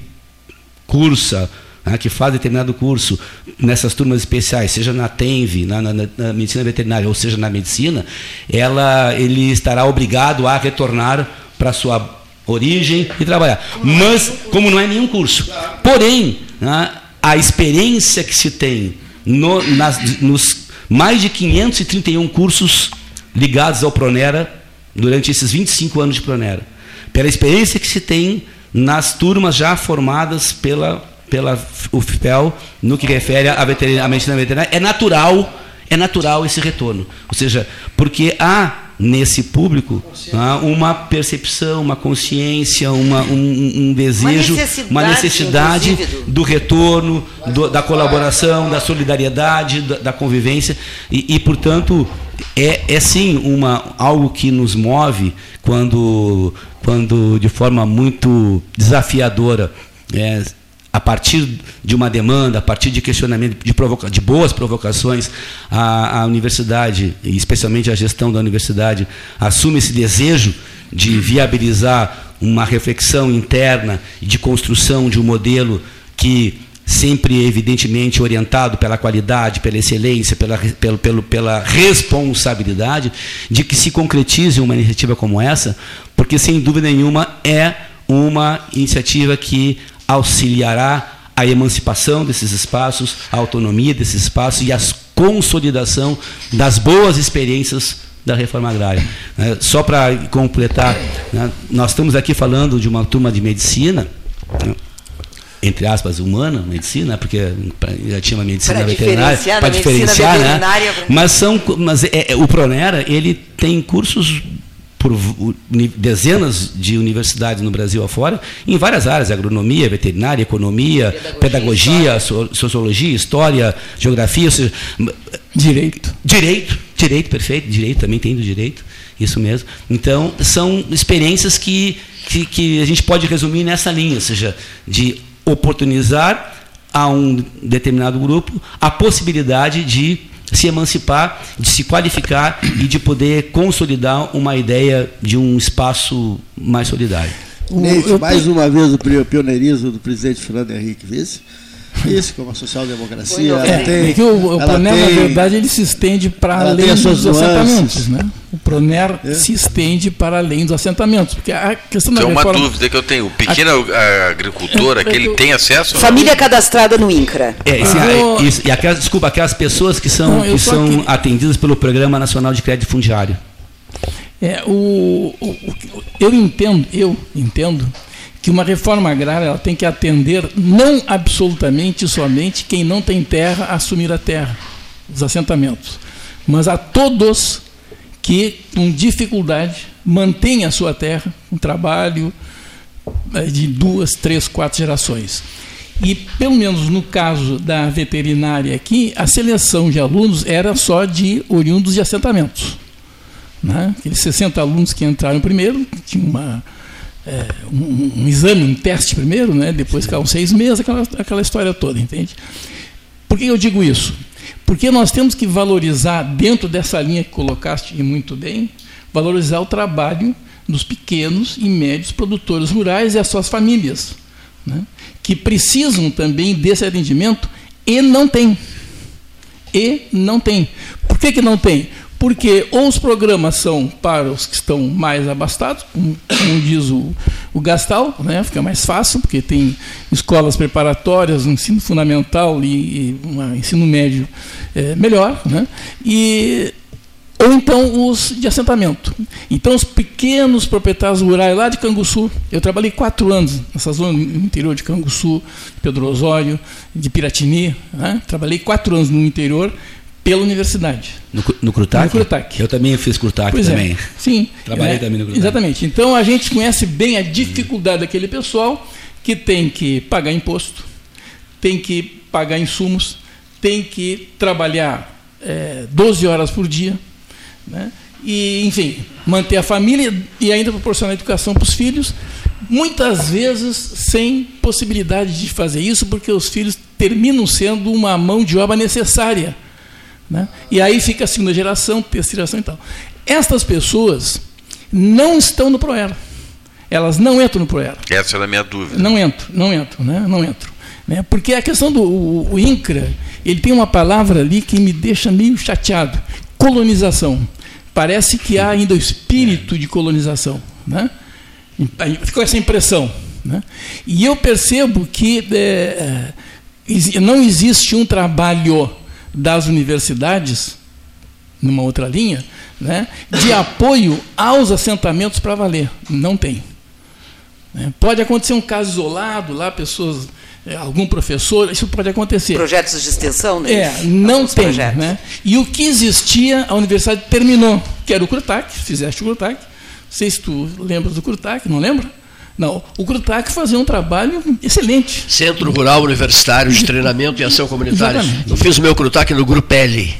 cursa, né, que faz determinado curso nessas turmas especiais, seja na TENV, na, na, na, medicina veterinária, ou seja na medicina, ela, ele estará obrigado a retornar para sua origem e trabalhar. Mas, como não é nenhum curso. Porém, né, a experiência que se tem no, nas, nos mais de 531 cursos ligados ao Pronera durante esses 25 anos de Pronera. Pela experiência que se tem nas turmas já formadas pela, pela UFPEL no que refere à, à medicina veterinária, é natural, é natural esse retorno. Ou seja, porque há nesse público uma percepção, uma consciência, uma, um, um desejo, uma necessidade, uma necessidade do retorno, do, da colaboração, da solidariedade, da, da convivência e, e, portanto, é, é sim uma, algo que nos move quando, quando de forma muito desafiadora é, a partir de uma demanda, a partir de questionamento, de, provoca de boas provocações, a, a, universidade, especialmente a gestão da universidade, assume esse desejo de viabilizar uma reflexão interna e de construção de um modelo que sempre evidentemente orientado pela qualidade, pela excelência, pela, pelo, pelo, pela responsabilidade, de que se concretize uma iniciativa como essa, porque sem dúvida nenhuma é uma iniciativa que auxiliará a emancipação desses espaços, a autonomia desses espaços e a consolidação das boas experiências da reforma agrária. É, só para completar, né, nós estamos aqui falando de uma turma de medicina, né, entre aspas, humana, medicina, porque já tinha uma medicina pra veterinária, para diferenciar, né? Mas são, mas é, é, o Pronera ele tem cursos por dezenas de universidades no Brasil afora, em várias áreas, agronomia, veterinária, economia, pedagogia, pedagogia história. sociologia, história, geografia, seja, direito. Direito, direito, perfeito, direito, também tem do direito, isso mesmo. Então, são experiências que, que, que a gente pode resumir nessa linha, ou seja, de oportunizar a um determinado grupo a possibilidade de se emancipar, de se qualificar e de poder consolidar uma ideia de um espaço mais solidário. Mais uma vez o pioneirismo do presidente Fernando Henrique Vice isso, como a social-democracia. É, tem, é que o, o Proner, tem, na verdade, ele se estende para além dos assentamentos. Né? O Proner é. se estende para além dos assentamentos. Porque a questão Isso da é uma dúvida que eu tenho. O pequeno a, agricultor, é, aquele tem acesso? Família cadastrada no INCRA. É, esse, ah, isso, e aquelas, desculpa, aquelas pessoas que são, não, que são atendidas pelo Programa Nacional de Crédito Fundiário. É, o, o, eu entendo, eu entendo que uma reforma agrária ela tem que atender não absolutamente somente quem não tem terra assumir a terra, os assentamentos, mas a todos que com dificuldade mantêm a sua terra, um trabalho eh, de duas, três, quatro gerações. E, pelo menos no caso da veterinária aqui, a seleção de alunos era só de oriundos de assentamentos. Né? Aqueles 60 alunos que entraram primeiro, tinha uma é, um, um, exame, um teste primeiro, né? depois ficaram seis meses, aquela, aquela história toda, entende? Por que eu digo isso? Porque nós temos que valorizar, dentro dessa linha que colocaste muito bem, valorizar o trabalho dos pequenos e médios produtores rurais e as suas famílias, né? que precisam também desse atendimento e não tem. E não tem. Por que, que não tem? Porque ou os programas são para os que estão mais abastados, como, diz o, o Gastal, né, fica mais fácil, porque tem escolas preparatórias, ensino fundamental e, e um ensino médio é, melhor, né, e, ou então os de assentamento. Então, os pequenos proprietários rurais lá de Canguçu, eu trabalhei quatro anos nessa zona no interior de Canguçu, Pedro Osório, de Piratini, né? trabalhei quatro anos no interior pela universidade. No, no Crutac? No Crutac. Eu também fiz Crutac Pois também. é. Sim. Trabalhei É, também no Crutac. Exatamente. Então a gente conhece bem a dificuldade daquele pessoal que tem que pagar imposto, tem que pagar insumos, tem que trabalhar é, 12 horas por dia, né? e, enfim, manter a família e ainda proporcionar educação para os filhos, muitas vezes sem possibilidade de fazer isso, porque os filhos terminam sendo uma mão de obra necessária. Né? E aí fica a segunda geração, terceira geração e tal. Estas pessoas não estão no Proera. Elas não entram no Proera. Essa era a minha dúvida. Não entro, não entro, né? Não entro. Né? Porque a questão do o, o INCRA, ele tem uma palavra ali que me deixa meio chateado. Colonização. Parece que há ainda o espírito de colonização. Né? Ficou essa impressão. Né? E eu percebo que é, exi- não existe um trabalho das universidades, numa outra linha, né, de apoio aos assentamentos para valer. Não tem. né? Pode acontecer um caso isolado, lá pessoas, é, algum professor, isso pode acontecer. Projetos de extensão, né? É, não Alguns tem. projetos. Né? E o que existia, a universidade terminou, que era o Crutac, fizeste o Crutac. Não sei se tu lembras do Crutac, não lembra? Não, o Crutac fazia um trabalho excelente. Centro Rural Universitário de Treinamento e Ação Comunitária. Exatamente. Eu fiz o meu Crutac no Grupelli.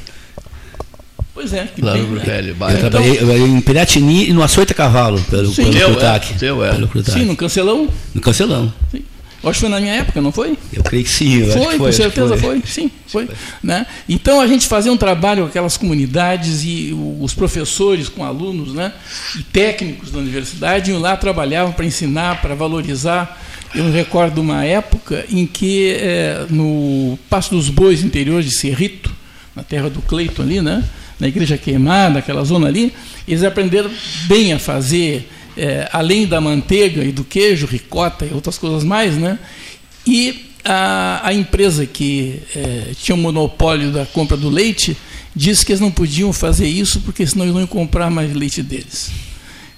Pois é, que Lá bem, no? Grupelli. Eu trabalhei eu trabalhei em Piratini e no Açoita Cavalo, pelo, Sim. pelo Teu, é, Crutac. teu, é. Pelo Crutac. Sim, no Cancelão. No Cancelão. Sim. Acho que foi na minha época, não foi? Eu creio que sim. Foi, que com acho que certeza foi. Sim, foi. Né? Então a gente fazia um trabalho com aquelas comunidades e os professores com alunos né? e técnicos da universidade iam lá, trabalhavam para ensinar, para valorizar. Eu me recordo uma época em que eh, no Passo dos Bois, interior de Cerrito, na terra do Cleiton ali, né? na Igreja Queimada, aquela zona ali, eles aprenderam bem a fazer, eh, além da manteiga e do queijo, ricota e outras coisas mais, né? E a, a empresa que eh, tinha o monopólio da compra do leite disse que eles não podiam fazer isso porque senão eles não iam comprar mais leite deles.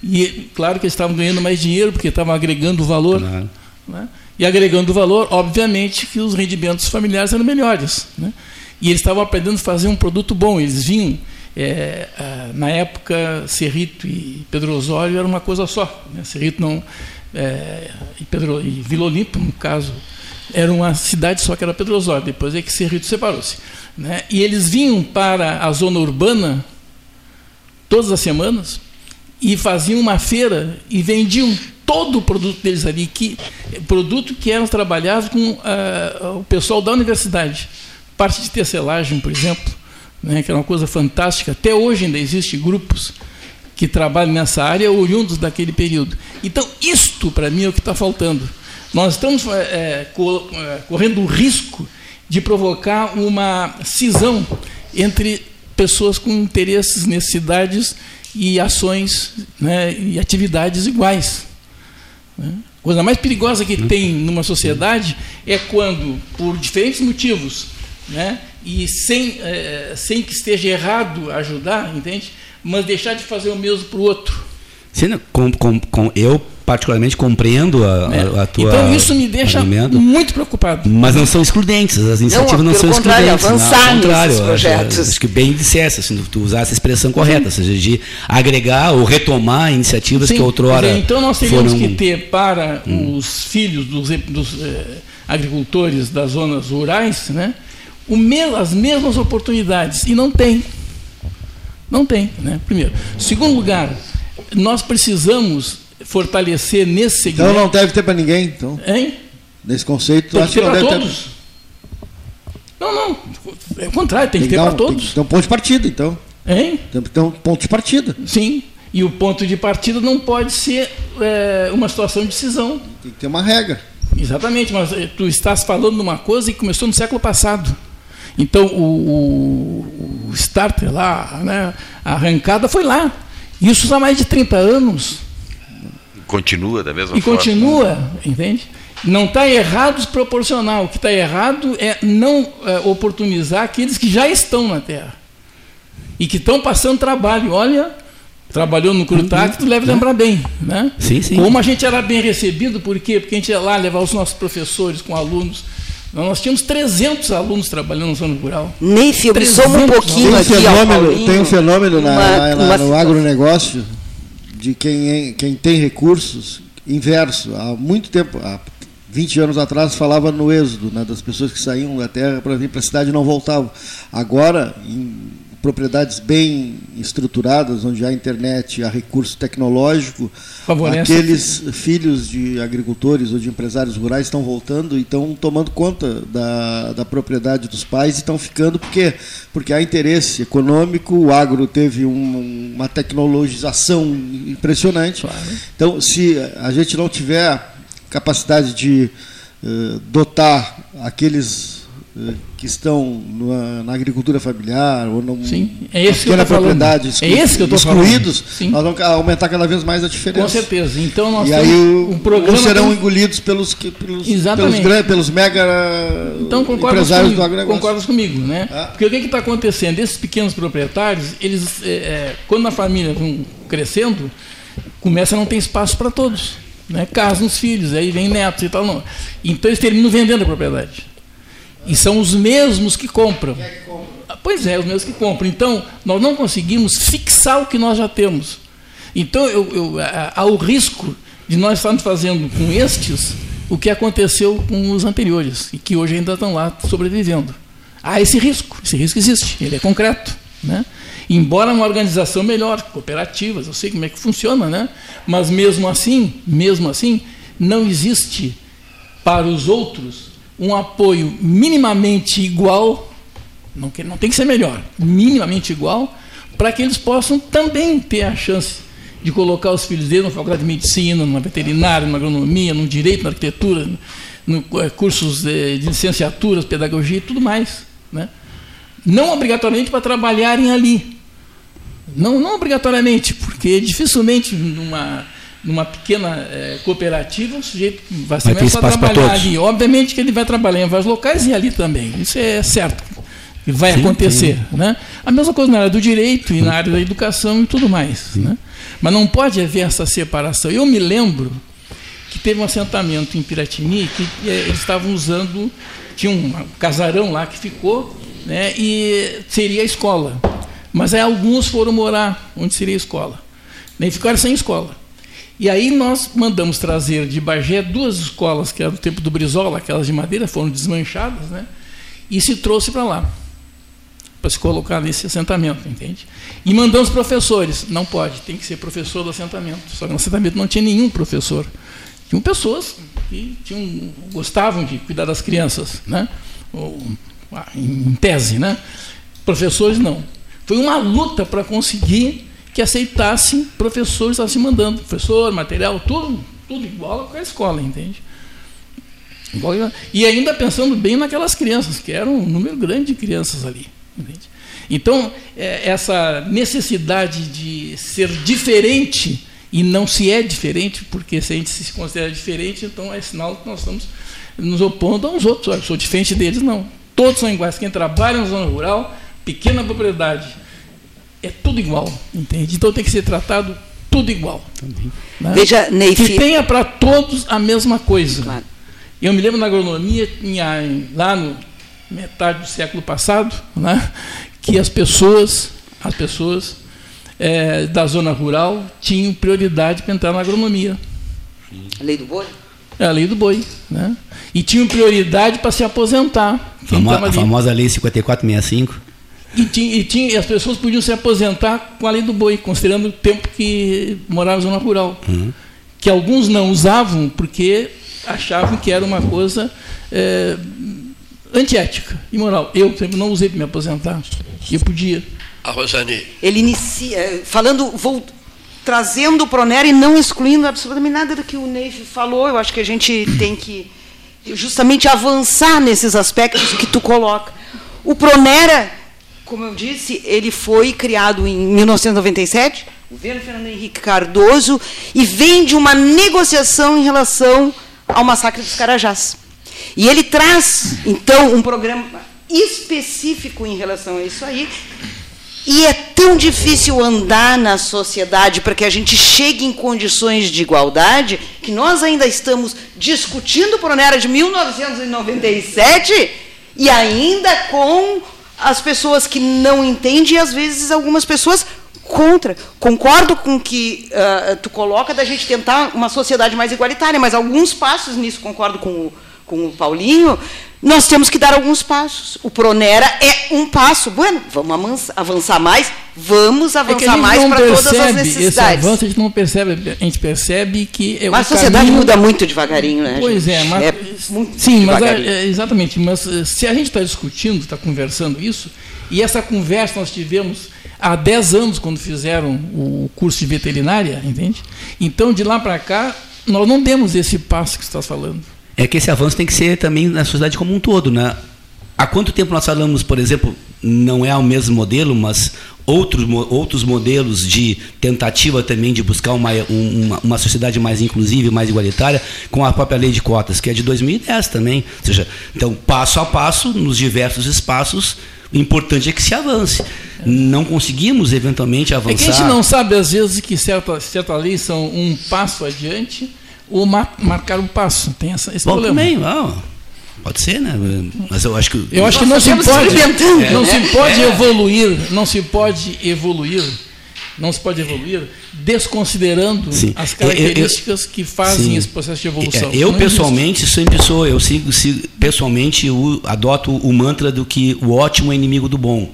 E claro que eles estavam ganhando mais dinheiro porque estavam agregando valor. Claro. né? E agregando valor, obviamente que os rendimentos familiares eram melhores. né? E eles estavam aprendendo a fazer um produto bom. Eles vinham, eh, ah, na época, Cerrito e Pedro Osório era uma coisa só. Né? Cerrito não. eh, e, Pedro, e Vila Olímpia, no caso, era uma cidade só que era Pedro Osório. Depois é que Cerrito separou-se. Né? E eles vinham para a zona urbana todas as semanas e faziam uma feira e vendiam todo o produto deles ali, que, produto que eram trabalhados com ah, o pessoal da universidade. Parte de tecelagem, por exemplo, né, que era uma coisa fantástica. Até hoje ainda existem grupos que trabalham nessa área oriundos daquele período. Então, isto, para mim, é o que está faltando. Nós estamos eh, co- eh, correndo o risco de provocar uma cisão entre pessoas com interesses, necessidades e ações né, e atividades iguais. né? A coisa mais perigosa que tem numa sociedade é quando, por diferentes motivos, né, e sem, eh, sem que esteja errado ajudar, entende? Mas deixar de fazer o mesmo para o outro. Sim, né, com, com, com- eu particularmente compreendo a, né? a, a tua então isso me deixa argumento, muito preocupado. mas não são excludentes, as iniciativas não, pelo são contrário, excludentes. avançar não, ao contrário, nesses eu acho- projetos. Acho, que bem dissesse, assim, tu usar essa expressão correta, ou seja, de agregar ou retomar iniciativas Sim, que outrora dizer, então nós teríamos foram... que ter para os filhos dos, dos, eh, agricultores das zonas rurais né, as mesmas oportunidades. E não tem. Não tem, né? Primeiro. Segundo lugar, nós precisamos fortalecer nesse segmento. Então não deve ter para ninguém, então. Hein? Nesse conceito, Tem que acho ter que não deve todos. Não, não. É o contrário, tem que ter para todos. Tem que ter um ponto de partida, então. Hein? Tem que ter um ponto de partida. Sim. E o ponto de partida não pode ser eh, uma situação de cisão. Tem que ter uma regra. Exatamente, mas eh, tu estás falando de uma coisa que começou no século passado. Então, o, o- o starter lá, né, a arrancada foi lá. Isso há mais de 30 anos. Continua da mesma E forma. continua, entende? Não está errado desproporcional. O que está errado é não eh, oportunizar aqueles que já estão na Terra. e que estão passando trabalho. Olha, trabalhou no Crutac, tu deve lembrar bem, né? Sim, sim. Como a gente era bem recebido, por quê? Porque a gente ia lá levar os nossos professores com alunos. Nós tínhamos 300 alunos trabalhando na zona rural. Neif, eu me somo um 300 pouquinho Tem um aqui fenômeno, Paulinho. tem um fenômeno na- Uma- na- uma no agronegócio de quem, é- quem tem recursos inverso. Há muito tempo, há 20 anos atrás, falava no êxodo, né, das pessoas que saíam da terra para vir para a cidade e não voltavam. Agora, em propriedades bem estruturadas, onde há internet, há recurso tecnológico, Favorece. aqueles filhos de agricultores ou de empresários rurais estão voltando e estão tomando conta da, da propriedade dos pais e estão ficando porque porque há interesse econômico o agro teve um- uma tecnologização impressionante. Então se a gente não tiver capacidade de eh, dotar aqueles que estão na, na agricultura familiar ou num, Sim, é esse que eu tô falando. É esse que eu falando. excluídos Sim. nós vamos aumentar cada vez mais a diferença Com certeza. Então nós e aí um programa. serão engolidos pelos, pelos, Exatamente. pelos, pelos mega Então empresários do comigo, agronegócio. concordas comigo, né? Ah. Porque o que está acontecendo? Esses pequenos proprietários, eles, é, é, quando a família vão crescendo, começa a não ter espaço para todos. Né? Casam os filhos, aí vem netos e tal. Não. Então eles terminam vendendo a propriedade. E são os mesmos que compram. Pois é, os mesmos que compram. Então, nós não conseguimos fixar o que nós já temos. Então, eu, eu, há há o risco de nós estarmos fazendo com estes o que aconteceu com os anteriores, e que hoje ainda estão lá sobrevivendo. Há esse risco, esse risco existe, ele é concreto. Né? Embora uma organização melhor, cooperativas, eu sei como é que funciona, né? mas mesmo assim, mesmo assim, não existe para os outros um apoio minimamente igual, não, que, não tem que ser melhor, minimamente igual, para que eles possam também ter a chance de colocar os filhos deles na faculdade de medicina, numa veterinária, numa agronomia, no direito, na arquitetura, no, eh, cursos eh, de licenciaturas, pedagogia e tudo mais. Né? Não obrigatoriamente para trabalharem ali. Não, não obrigatoriamente, porque dificilmente numa, numa pequena eh, cooperativa o sujeito vai ser mesmo para trabalhar ali. Obviamente que ele vai trabalhar em vários locais e ali também. Isso é certo. Vai Sim, acontecer. Né? A mesma coisa na área do direito e na área da educação e tudo mais. Né? Mas não pode haver essa separação. Eu me lembro que teve um assentamento em Piratini que eh, eles estavam usando, tinha um casarão lá que ficou, né, e seria a escola. Mas aí alguns foram morar onde seria a escola. Nem ficaram sem escola. E aí nós mandamos trazer de Bagé duas escolas, que eram do tempo do Brizola, aquelas de madeira, foram desmanchadas, né? E se trouxe para lá, para se colocar nesse assentamento, entende? E mandamos professores. Não pode, tem que ser professor do assentamento. Só que no assentamento não tinha nenhum professor. Tinham pessoas que tinham, gostavam de cuidar das crianças, né? Ou, em tese, né? Professores não. Foi uma luta para conseguir que aceitassem professores se mandando, professor, material, tudo, tudo igual com a escola, entende? E ainda pensando bem naquelas crianças, que eram um número grande de crianças ali. entende? Então, é, essa necessidade de ser diferente, e não se é diferente, porque se a gente se considera diferente, então é sinal que nós estamos nos opondo aos outros. Eu sou diferente deles, não. Todos são iguais. Quem trabalha na zona rural, pequena propriedade, é tudo igual, entende? Então tem que ser tratado tudo igual. né? Veja, Neif. Que tenha para todos a mesma coisa. Claro. Eu me lembro na agronomia, tinha, lá no metade do século passado, né, que as pessoas, as pessoas eh, da zona rural tinham prioridade para entrar na agronomia. Lei do boi? É a lei do boi. Né? E tinham prioridade para se aposentar. Famo- a famosa lei 5465. E, tinha, e, tinha- e as pessoas podiam se aposentar com a lei do boi, considerando o tempo que morava na zona rural. Que alguns não usavam porque achavam que era uma coisa é, antiética, imoral. Eu, por exemplo, não usei para me aposentar. E eu podia. A Rosane, Ele inicia, eh, falando, vou, trazendo o Pronera e não excluindo absolutamente nada do que o Neif falou. Eu acho que a gente tem que justamente avançar nesses aspectos que tu coloca. O Pronera, como eu disse, ele foi criado em 1997, governo Fernando Henrique Cardoso, e vem de uma negociação em relação ao massacre dos Carajás. E ele traz, então, um programa específico em relação a isso aí, E é tão difícil andar na sociedade para que a gente chegue em condições de igualdade que nós ainda estamos discutindo o Pronera de 1997 e ainda com as pessoas que não entendem e às vezes algumas pessoas contra. Concordo com que uh, tu coloca da gente tentar uma sociedade mais igualitária, mas alguns passos nisso concordo com o, com o Paulinho, nós temos que dar alguns passos. O Pronera é um passo. Bueno, vamos avançar mais, vamos avançar é mais para todas as necessidades. Esse avanço a gente não percebe, a gente percebe que. É mas a sociedade caminho... muda muito devagarinho, né? Pois é, mas. É sim, mas é, exatamente. Mas eh, se a gente está discutindo, está conversando isso, e essa conversa nós tivemos há 10 anos, quando fizeram o curso de veterinária, entende? Então, de lá para cá, nós não demos esse passo que você está falando é que esse avanço tem que ser também na sociedade como um todo. Né? Há quanto tempo nós falamos, por exemplo, não é o mesmo modelo, mas outros, outros modelos de tentativa também de buscar uma, uma, uma, sociedade mais inclusiva e mais igualitária, com a própria lei de cotas, que é de 2010 também. Ou seja, então, passo a passo, nos diversos espaços, o importante é que se avance. Não conseguimos, eventualmente, avançar. É que a gente não sabe, às vezes, que certas certa leis são um passo adiante ou mar, marcar um passo. Tem essa, esse Bom, problema. Também, não. Pode ser, né? Mas eu acho que. Eu acho que não se pode. É, não se pode é. evoluir, não se pode evoluir, não se pode evoluir desconsiderando sim. as características eu, eu, que fazem sim. esse processo de evolução. É, eu não pessoalmente existe. sempre sou, eu sigo, sigo pessoalmente eu adoto o mantra do que o ótimo é inimigo do bom.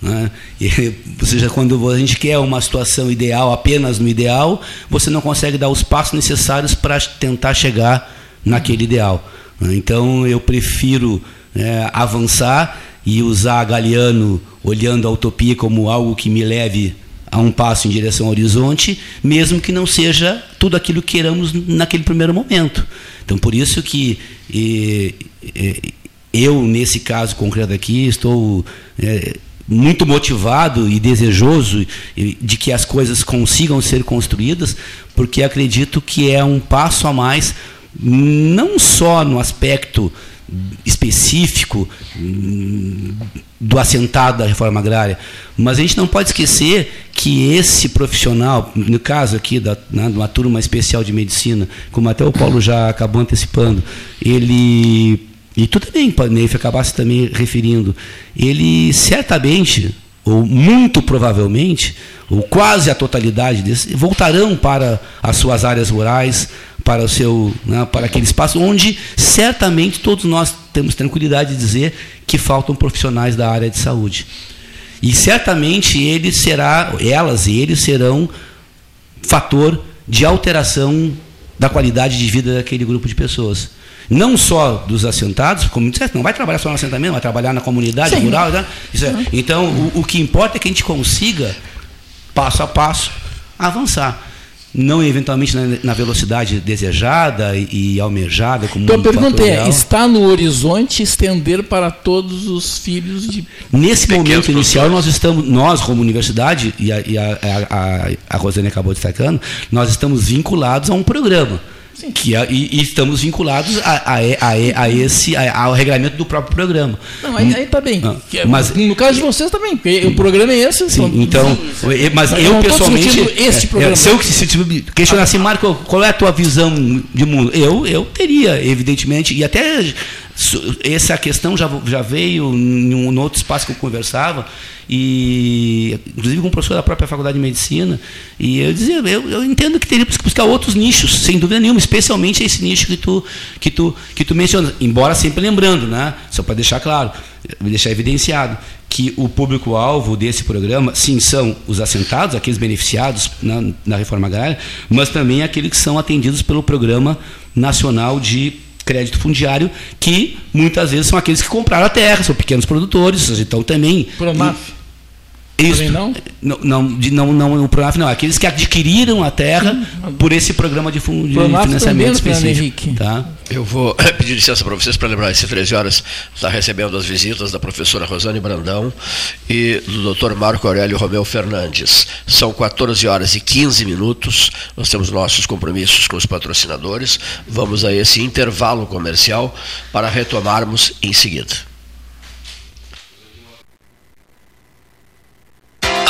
Né? E, ou seja, quando a gente quer uma situação ideal apenas no ideal, você não consegue dar os passos necessários para tentar chegar naquele ideal. Né? Então eu prefiro é, avançar e usar Galeano olhando a utopia como algo que me leve a um passo em direção ao horizonte, mesmo que não seja tudo aquilo que queiramos naquele primeiro momento. Então, por isso que e, e, eu, nesse caso concreto aqui, estou é, muito motivado e desejoso de que as coisas consigam ser construídas, porque acredito que é um passo a mais, não só no aspecto específico hum, do assentado da reforma agrária, mas a gente não pode esquecer que esse profissional, no caso aqui da, né, uma turma especial de medicina, como até o Paulo já acabou antecipando, ele e tu também, Neif, acabasse também referindo, ele certamente, ou muito provavelmente, ou quase a totalidade desses, voltarão para as suas áreas rurais, para o seu, né, para aquele espaço onde certamente todos nós temos tranquilidade de dizer que faltam profissionais da área de saúde. E certamente ele será, elas e eles serão fator de alteração da qualidade de vida daquele grupo de pessoas não só dos assentados, como disse, não vai trabalhar só no assentamento, vai trabalhar na comunidade Sim. rural. Né? É, então, o, o que importa é que a gente consiga, passo a passo, avançar não eventualmente na, na, velocidade desejada e, e almejada como então a pergunta é está no horizonte estender para todos os filhos de nesse momento inicial nós estamos nós como universidade e a, e a, a, a Rosane acabou destacando nós estamos vinculados a um programa que é, e, e, estamos vinculados a, a, a, a esse ao regulamento do próprio programa. Não, aí, aí tá bem. Ah, é, mas no caso de vocês também, porque o programa é esse. Sim, então, sim, mas, mas eu pessoalmente, este é, programa. se eu se, se questionar assim, Marco, qual é a tua visão de mundo? Eu eu teria, evidentemente, e até essa questão já, já veio em um outro espaço que eu conversava e inclusive com um professor da própria faculdade de medicina, e eu dizia, eu, eu entendo que teríamos que buscar outros nichos, sem dúvida nenhuma, especialmente esse nicho que tu que tu que tu menciona, embora sempre lembrando, né, só para deixar claro, deixar evidenciado que o público-alvo desse programa, sim, são os assentados, aqueles beneficiados na, na reforma agrária, mas também aqueles que são atendidos pelo Programa Nacional de crédito fundiário, que muitas vezes são aqueles que compraram a terra, são pequenos produtores, então também. Pronaf. Isso. Não? Não, não, não, não, o Pronaf não. Aqueles que adquiriram a terra hum, por esse programa de, fundo, de financiamento específico. Tá? Eu vou pedir licença para vocês para lembrar, às 13 horas está recebendo as visitas da professora Rosane Brandão e do Dr. Marco Aurélio Romeu Fernandes. São 14 horas e 15 minutos. Nós temos nossos compromissos com os patrocinadores. Vamos a esse intervalo comercial para retomarmos em seguida.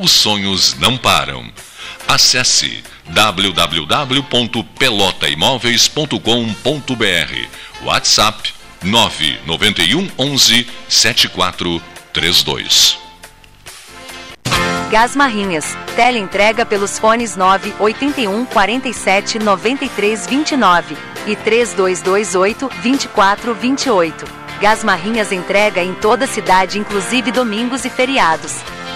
os sonhos não param. Acesse www.pelotaimoveis.com.br WhatsApp 991 11 7432 Gás Marrinhas. Teleentrega pelos fones 9 81 47 93 29 e 3228 24 28. Gás Marrinhas entrega em toda a cidade, inclusive domingos e feriados.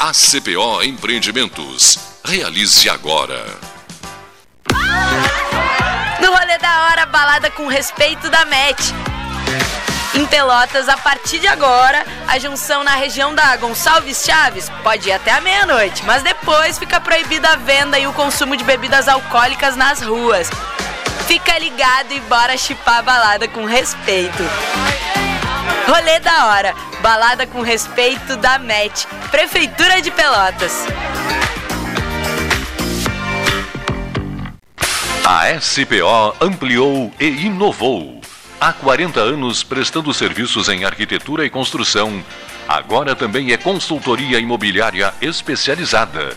ACPO Empreendimentos. Realize agora. No rolê da hora, balada com respeito da MET. Em Pelotas, a partir de agora, a junção na região da Gonçalves Chaves pode ir até a meia-noite, mas depois fica proibida a venda e o consumo de bebidas alcoólicas nas ruas. Fica ligado e bora chipar a balada com respeito. Rolê da hora, balada com respeito da MET, Prefeitura de Pelotas. A SPO ampliou e inovou. Há 40 anos prestando serviços em arquitetura e construção. Agora também é consultoria imobiliária especializada.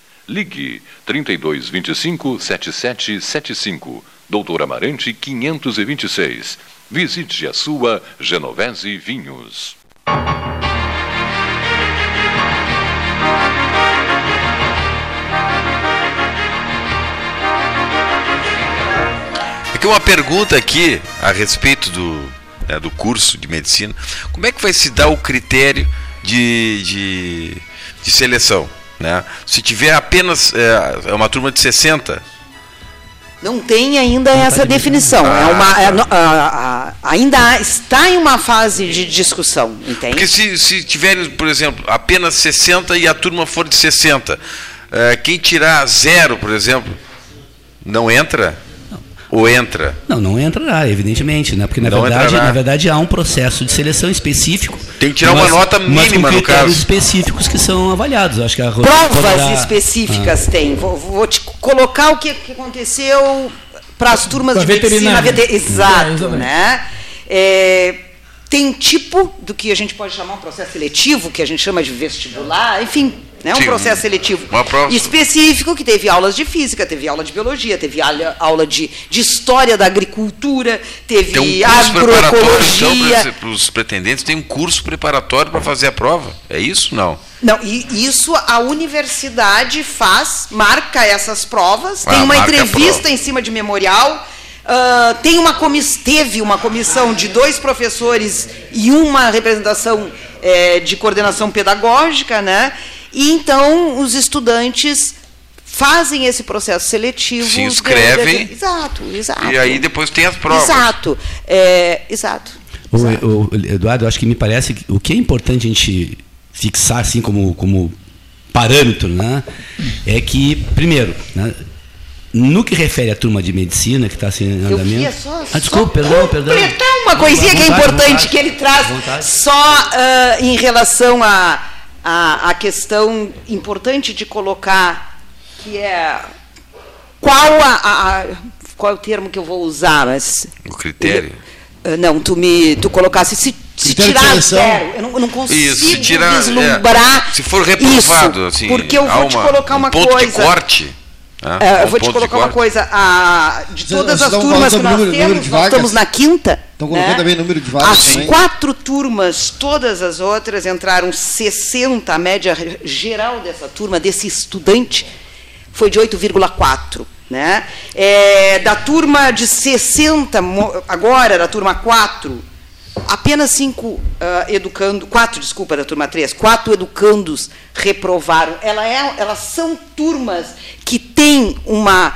Ligue 3225 7775, Doutor Amarante 526. Visite a sua Genovese Vinhos. Aqui uma pergunta aqui a respeito do, né, do curso de medicina. Como é que vai se dar o critério de, de, de seleção? Né? Se tiver apenas é, é uma turma de 60, Não tem ainda essa definição. Ah, é uma, tá. é no- a- a- ainda está em uma fase de discussão, entende? Porque se, se tiverem, por exemplo, apenas 60 e a turma for de 60, eh, quem tirar zero, por exemplo, não entra? Ou entra? Não, não entrará, evidentemente, né? Porque na Não verdade, entrará. na verdade há um processo de seleção específico. Tem que tirar uma mas- nota mas mínima, com no caso. específicos que são avaliados. Acho que a Ro- Provas poderá- específicas Ah. tem. Vou, vou te colocar o que, que aconteceu para as turmas Pra de medicina. veterinária. vete- Exato, É, né? É, tem tipo do que a gente pode chamar um processo seletivo, que a gente chama de vestibular, enfim, né? um Sim, processo seletivo específico que teve aulas de física, teve aula de biologia, teve aula, de, de história da agricultura, teve Tem um curso preparatório, agroecologia. então, para os pretendentes, tem um curso preparatório para fazer a prova. É isso? Não. Não, e isso a universidade faz, marca essas provas, Ah, tem uma entrevista em cima de memorial, ah, tem uma comiss teve uma comissão de dois professores e uma representação eh, de coordenação pedagógica, né? E então os estudantes fazem esse processo seletivo. Se inscrevem. Exato, exato. E aí depois tem as provas. Exato, é, exato. O, o- o Eduardo, eu acho que me parece que o que é importante a gente fixar assim como, como parâmetro, né, é que primeiro, né, no que refere à turma de medicina que está assim em Eu andamento. queria só, ah, desculpa, só perdão, perdão. completar uma coisinha À que é vontade, importante vontade. que ele traz vontade. só ah, em relação à a, a, questão importante de colocar que é qual a, a- a- qual é o termo que eu vou usar mas O critério. ah, não tu me tu colocasse se, se tirar zero eu não, eu não consigo Isso, se tirar, vislumbrar é, se for reprovado, isso, assim, porque eu vou te uma- colocar um uma ponto coisa de corte. Né? é, eu um vou te colocar uma coisa, a, de todas vocês as turmas que nós número- número temos, de nós vagas? estamos na quinta. Estão colocando né? também número de vagas As também? quatro turmas, todas as outras, entraram 60, a média geral dessa turma, desse estudante, foi de 8,4. Né? É, da turma de 60, mo- agora, da turma 4, apenas cinco ah, educando, quatro, desculpa, da turma 3, quatro educandos reprovaram. Ela é, elas são turmas que têm uma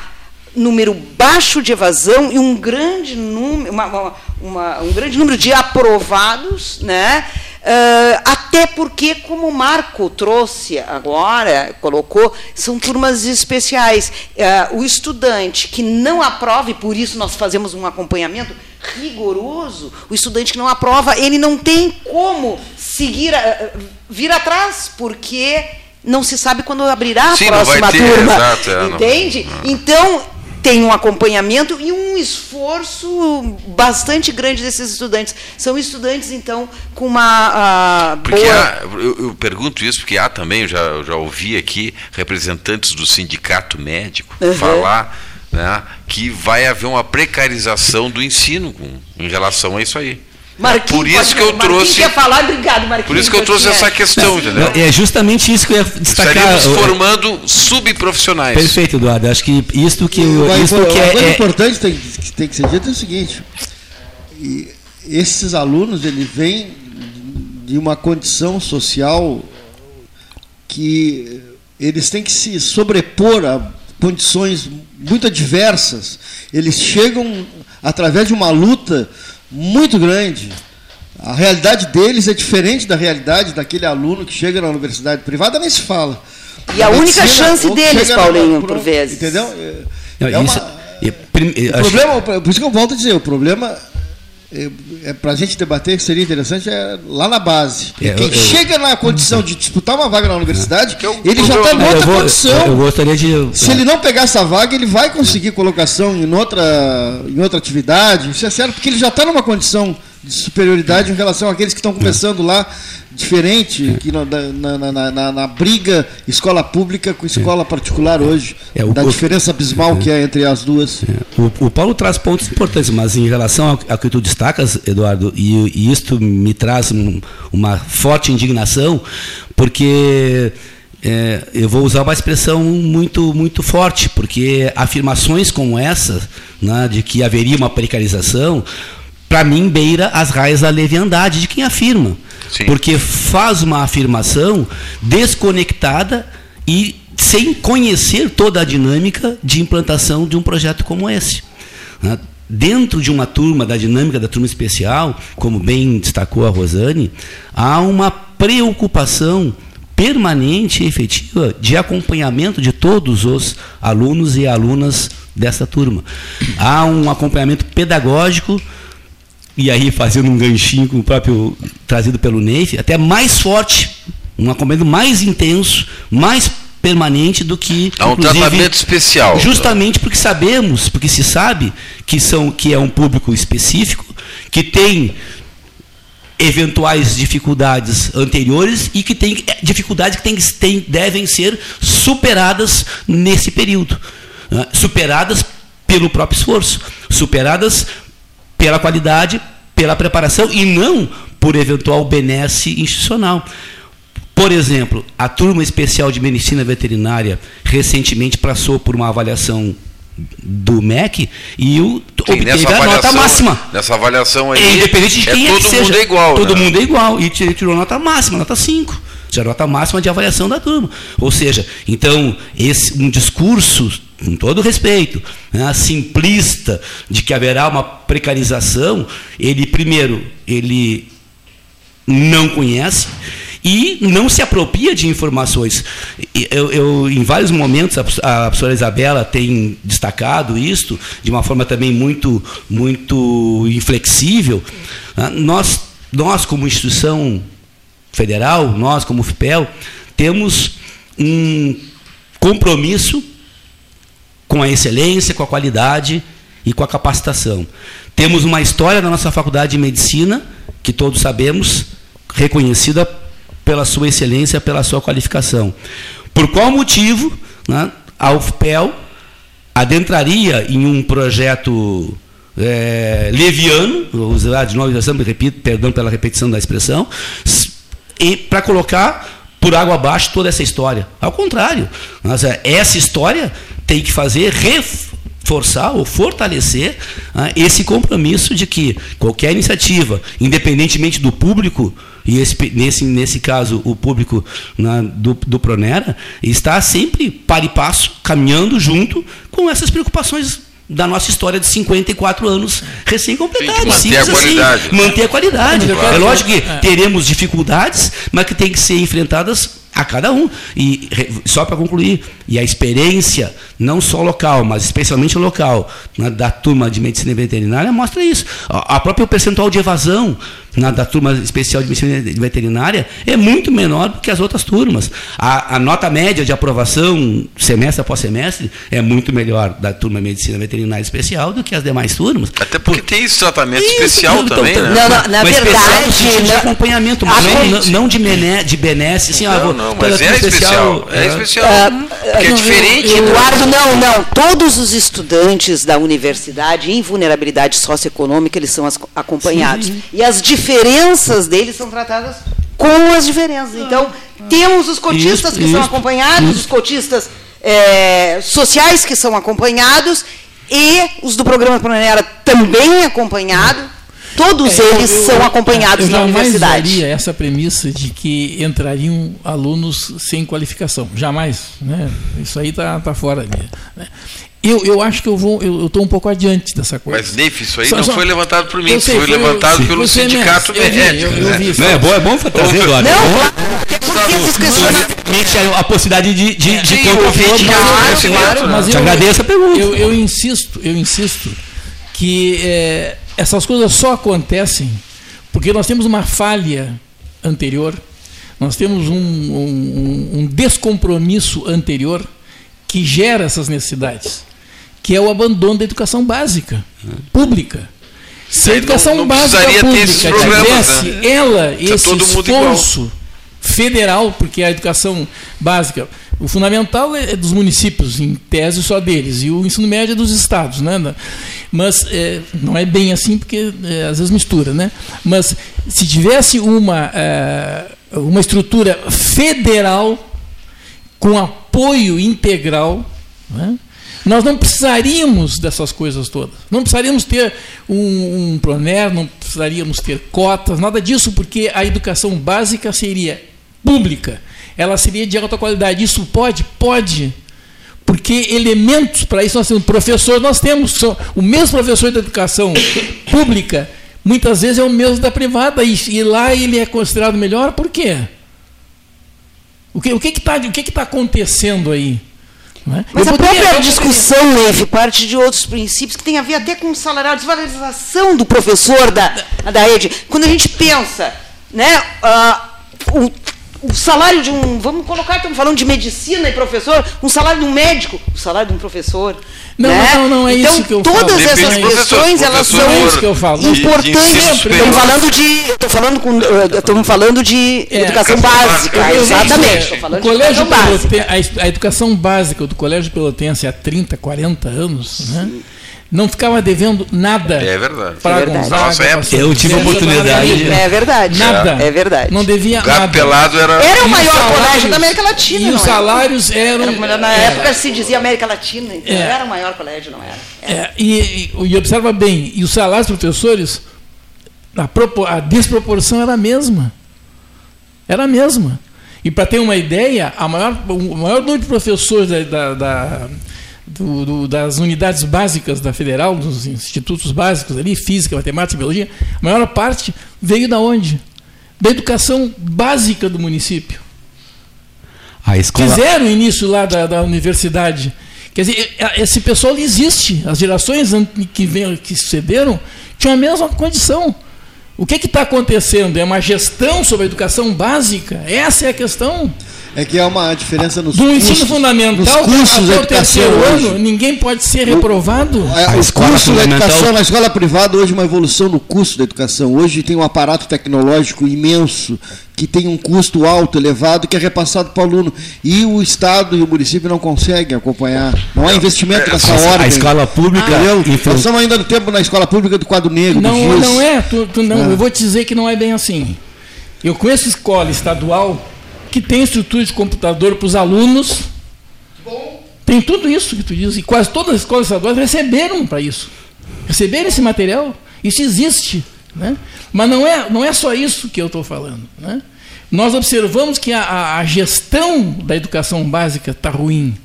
número baixo de evasão e um grande número, uma- uma- uma- um grande número de aprovados, né? Ah, até porque, como o Marco trouxe agora, colocou, são turmas especiais. Ah, o estudante que não aprova, e por isso nós fazemos um acompanhamento rigoroso, o estudante que não aprova, ele não tem como seguir, ah, vir atrás, porque não se sabe quando abrirá a Sim, não próxima ter, turma. exato, é, não- entende? Então, tem um acompanhamento e um esforço bastante grande desses estudantes. São estudantes, então, com uma ah, Porque boa. há, eu, eu pergunto isso porque há também, eu já, eu já ouvi aqui representantes do sindicato médico Uhum. falar né, que vai haver uma precarização do ensino com, em relação a isso aí. Marquinhos, Por isso pode- que eu Marquinhos trouxe. quer falar, obrigado, Marquinhos. Por isso que eu trouxe essa questão, entendeu? É justamente isso que eu ia destacar. Estaríamos formando subprofissionais. Perfeito, Eduardo. Acho que isto que, Uma, isto info- que uma coisa é, é, importante tem, que tem que ser dito é o seguinte: e esses alunos eles vêm de uma condição social que eles têm que se sobrepor a condições muito adversas. Eles chegam através de uma luta muito grande. A realidade deles é diferente da realidade daquele aluno que chega na universidade privada, nem se fala. E a Na única chance deles, Paulinho, por por vezes. Entendeu? É- Não, é isso- uma- prim- o problema, por isso que eu volto a dizer, o problema é, é para a gente debater que seria interessante é lá na base. É, Quem eu- eu- chega na condição de disputar uma vaga na universidade, é ele já está em outra eu, vou- condição. eu gostaria de. Se ele não pegar essa vaga, ele vai conseguir colocação em outra, em outra atividade. Isso é certo, porque ele já está numa condição de superioridade em relação àqueles que estão começando lá diferente que na, na, na, na, na briga escola pública com escola particular hoje. É, o- da diferença abismal que é entre as duas. O, o Paulo traz pontos importantes, mas em relação ao, ao que tu destacas, Eduardo, e, e isto me traz um- uma forte indignação, porque é, eu vou usar uma expressão muito, muito forte, porque afirmações como essa, né, de que haveria uma precarização, para mim beira as raias da leviandade de quem afirma. Sim. Porque faz uma afirmação desconectada e sem conhecer toda a dinâmica de implantação de um projeto como esse. né? Dentro de uma turma, da dinâmica da turma especial, como bem destacou a Rosane, há uma preocupação permanente e efetiva de acompanhamento de todos os alunos e alunas dessa turma. Há um acompanhamento pedagógico e aí fazendo um ganchinho com o próprio trazido pelo Neif, até mais forte, um acompanhamento mais intenso, mais permanente do que Há um inclusive, tratamento especial. Justamente porque sabemos, porque se sabe que são que é um público específico, que tem eventuais dificuldades anteriores e que tem eh, dificuldades que tem, tem- devem ser superadas nesse período. né? Superadas pelo próprio esforço, superadas pela qualidade, pela preparação e não por eventual benesse institucional. Por exemplo, a turma especial de medicina veterinária recentemente passou por uma avaliação do MEC e o, Sim, obteve a nota máxima. Nessa avaliação aí, É independente de é quem é todo que seja. mundo é igual. Todo né? mundo é igual. E tir- tirou nota máxima, nota 5. Tirou nota máxima de avaliação da turma. Ou seja, então, esse um discurso, com todo respeito, né, simplista, de que haverá uma precarização, ele, primeiro, ele não conhece e não se apropria de informações. Eu, eu, em vários momentos, a, a professora Isabela tem destacado isto de uma forma também muito, muito inflexível. Ah, Nós, nós, como instituição federal, nós, como FIPEL, temos um compromisso com a excelência, com a qualidade e com a capacitação. Temos uma história na nossa faculdade de medicina, que todos sabemos, reconhecida pela sua excelência, pela sua qualificação. Por qual motivo né, a UFPEL adentraria em um projeto eh, leviano, vou usar de novo, repito, perdão pela repetição da expressão, para colocar por água abaixo toda essa história. Ao contrário, essa história tem que fazer reforçar ou fortalecer ah, esse compromisso de que qualquer iniciativa, independentemente do público, e esse, nesse, nesse caso o público na- do, do Pronera, está sempre para e passo, caminhando junto com essas preocupações da nossa história de 54 anos recém-completados. Sim, de manter a Simples assim, qualidade. manter a qualidade. É lógico que é. teremos dificuldades, mas que tem que ser enfrentadas a cada um. E só para concluir, e a experiência, não só local, mas especialmente local, né, da turma de medicina veterinária, mostra isso. A, a própria percentual de evasão né, da turma especial de medicina veterinária é muito menor do que as outras turmas. A, a nota média de aprovação, semestre após semestre, é muito melhor da turma de medicina veterinária especial do que as demais turmas. Até porque tem esse tratamento Isso, especial então, também, então, né? Não, não, na Mas especial verdade, sentido de na- acompanhamento, mas não, gente- não de, bené, de benesse, assim, ah, Não, vou- não, mas é especial. É é. especial. Ah, Porque é não, diferente. né? Eduardo, não, não. Todos os estudantes da universidade em vulnerabilidade socioeconômica, eles são acompanhados. E as diferenças deles são tratadas com as diferenças. Então, temos os cotistas Isso, que são isso, acompanhados, isso. os cotistas eh, sociais que são acompanhados e os do programa Pronera também acompanhado. Todos É, eu- eles eu- são acompanhados eu na jamais universidade. daria essa premissa de que entrariam alunos sem qualificação. Jamais. Né? Isso aí está tá fora. Né? Eu, eu acho que eu vou, eu estou um pouco adiante dessa coisa. Mas, Neif, isso aí Só- não só- foi levantado por mim, Eu isso sei, foi, foi o- levantado sim. pelo CMS, sindicato eu vi, médico. eu- eu né? vi. Não, é bom, é bom trazer, Eduardo. Não, É porque esses questionamentos Realmente, a possibilidade de, de, de Sim, contrapor, ouvinte, mas- claro, Claro, mas Te eu, agradeço a pergunta. Eu, eu insisto, eu insisto que eh, essas coisas só acontecem porque nós temos uma falha anterior, nós temos um, um- um descompromisso anterior que gera essas necessidades, que é o abandono da educação básica, pública. Se a educação não- não básica pública tivesse né? ela esse esforço federal, porque a educação básica, o fundamental é dos municípios, em tese só deles, e o ensino médio é dos estados, né? Mas é, não é bem assim, porque é, às vezes mistura, né? Mas se tivesse uma, é, uma estrutura federal com apoio integral, né? nós não precisaríamos dessas coisas todas. Não precisaríamos ter um, um Proner, não precisaríamos ter cotas, nada disso, porque a educação básica seria pública, ela seria de alta qualidade. Isso pode? Pode. Porque elementos para isso nós temos. Professor, nós temos. O mesmo professor da educação pública, muitas vezes é o mesmo da privada, e, e lá ele é considerado melhor, por quê? O que o que está o que que tá acontecendo aí? É? Mas Eu a própria discussão, Leif, parte de outros princípios que tem a ver até com o salário, a desvalorização do professor da, da rede. Quando a gente pensa, né, ah, o, o salário de um, vamos colocar, estamos falando de medicina e professor, um salário de um médico, o salário de um professor. Não, né? não, não, é então, isso que eu todas falo. essas Depende professor. questões, elas Professor, são é isso que eu falo. de- de importantes. Estamos falando de, estou falando com, estamos falando de É, educação básica, básica. Exatamente. falando o de colégio básica. Peloten- a es- a, educação básica do Colégio Pelotense há 30, 40 anos, né, não ficava devendo nada É verdade. para É verdade. Gonzaga. Nossa. São Eu tive oportunidade- É verdade. Nada. É verdade. Não devia O gato nada. pelado era. Era o maior os colégio salários- da América Latina. E os era? salários eram. Era na era. época se dizia América Latina, então É. era o maior colégio, não era? É, e, e- e observa bem, e os salários dos professores, a, propo- a desproporção era a mesma. Era a mesma. E para ter uma ideia, a maior, o maior número de professores da, da- da- do- do- das unidades básicas da federal, dos institutos básicos ali, física, matemática, biologia, a maior parte veio da onde? Da educação básica do município. A escola, Fizeram o início lá da, da universidade. Quer dizer, e- esse pessoal existe. As gerações que, vem, que sucederam tinham a mesma condição. O que está acontecendo? É uma gestão sobre a educação básica? Essa é a questão. É que há uma diferença nos Do ensino custos, fundamental cursos até o terceiro hoje. ano, ninguém pode ser reprovado. É, A os cursos da educação na escola privada hoje é uma evolução no custo da educação. Hoje tem um aparato tecnológico imenso que tem um custo alto, elevado, que é repassado para o aluno. E o Estado e o município não conseguem acompanhar. Não há investimento nessa a ordem. escola pública Entendeu? enfren- Nós estamos ainda no tempo na escola pública do quadro negro, Não, não é. tu- tu não, Ah. Eu vou te dizer que não é bem assim. Eu conheço escola estadual que tem estrutura de computador para os alunos. Tem tudo isso que tu diz. E quase todas as escolas estaduais receberam para isso. Receberam esse material. Isso existe. Né? Mas não é, não é só isso que eu estou falando. Né? Nós observamos que a, a- a gestão da educação básica está ruim,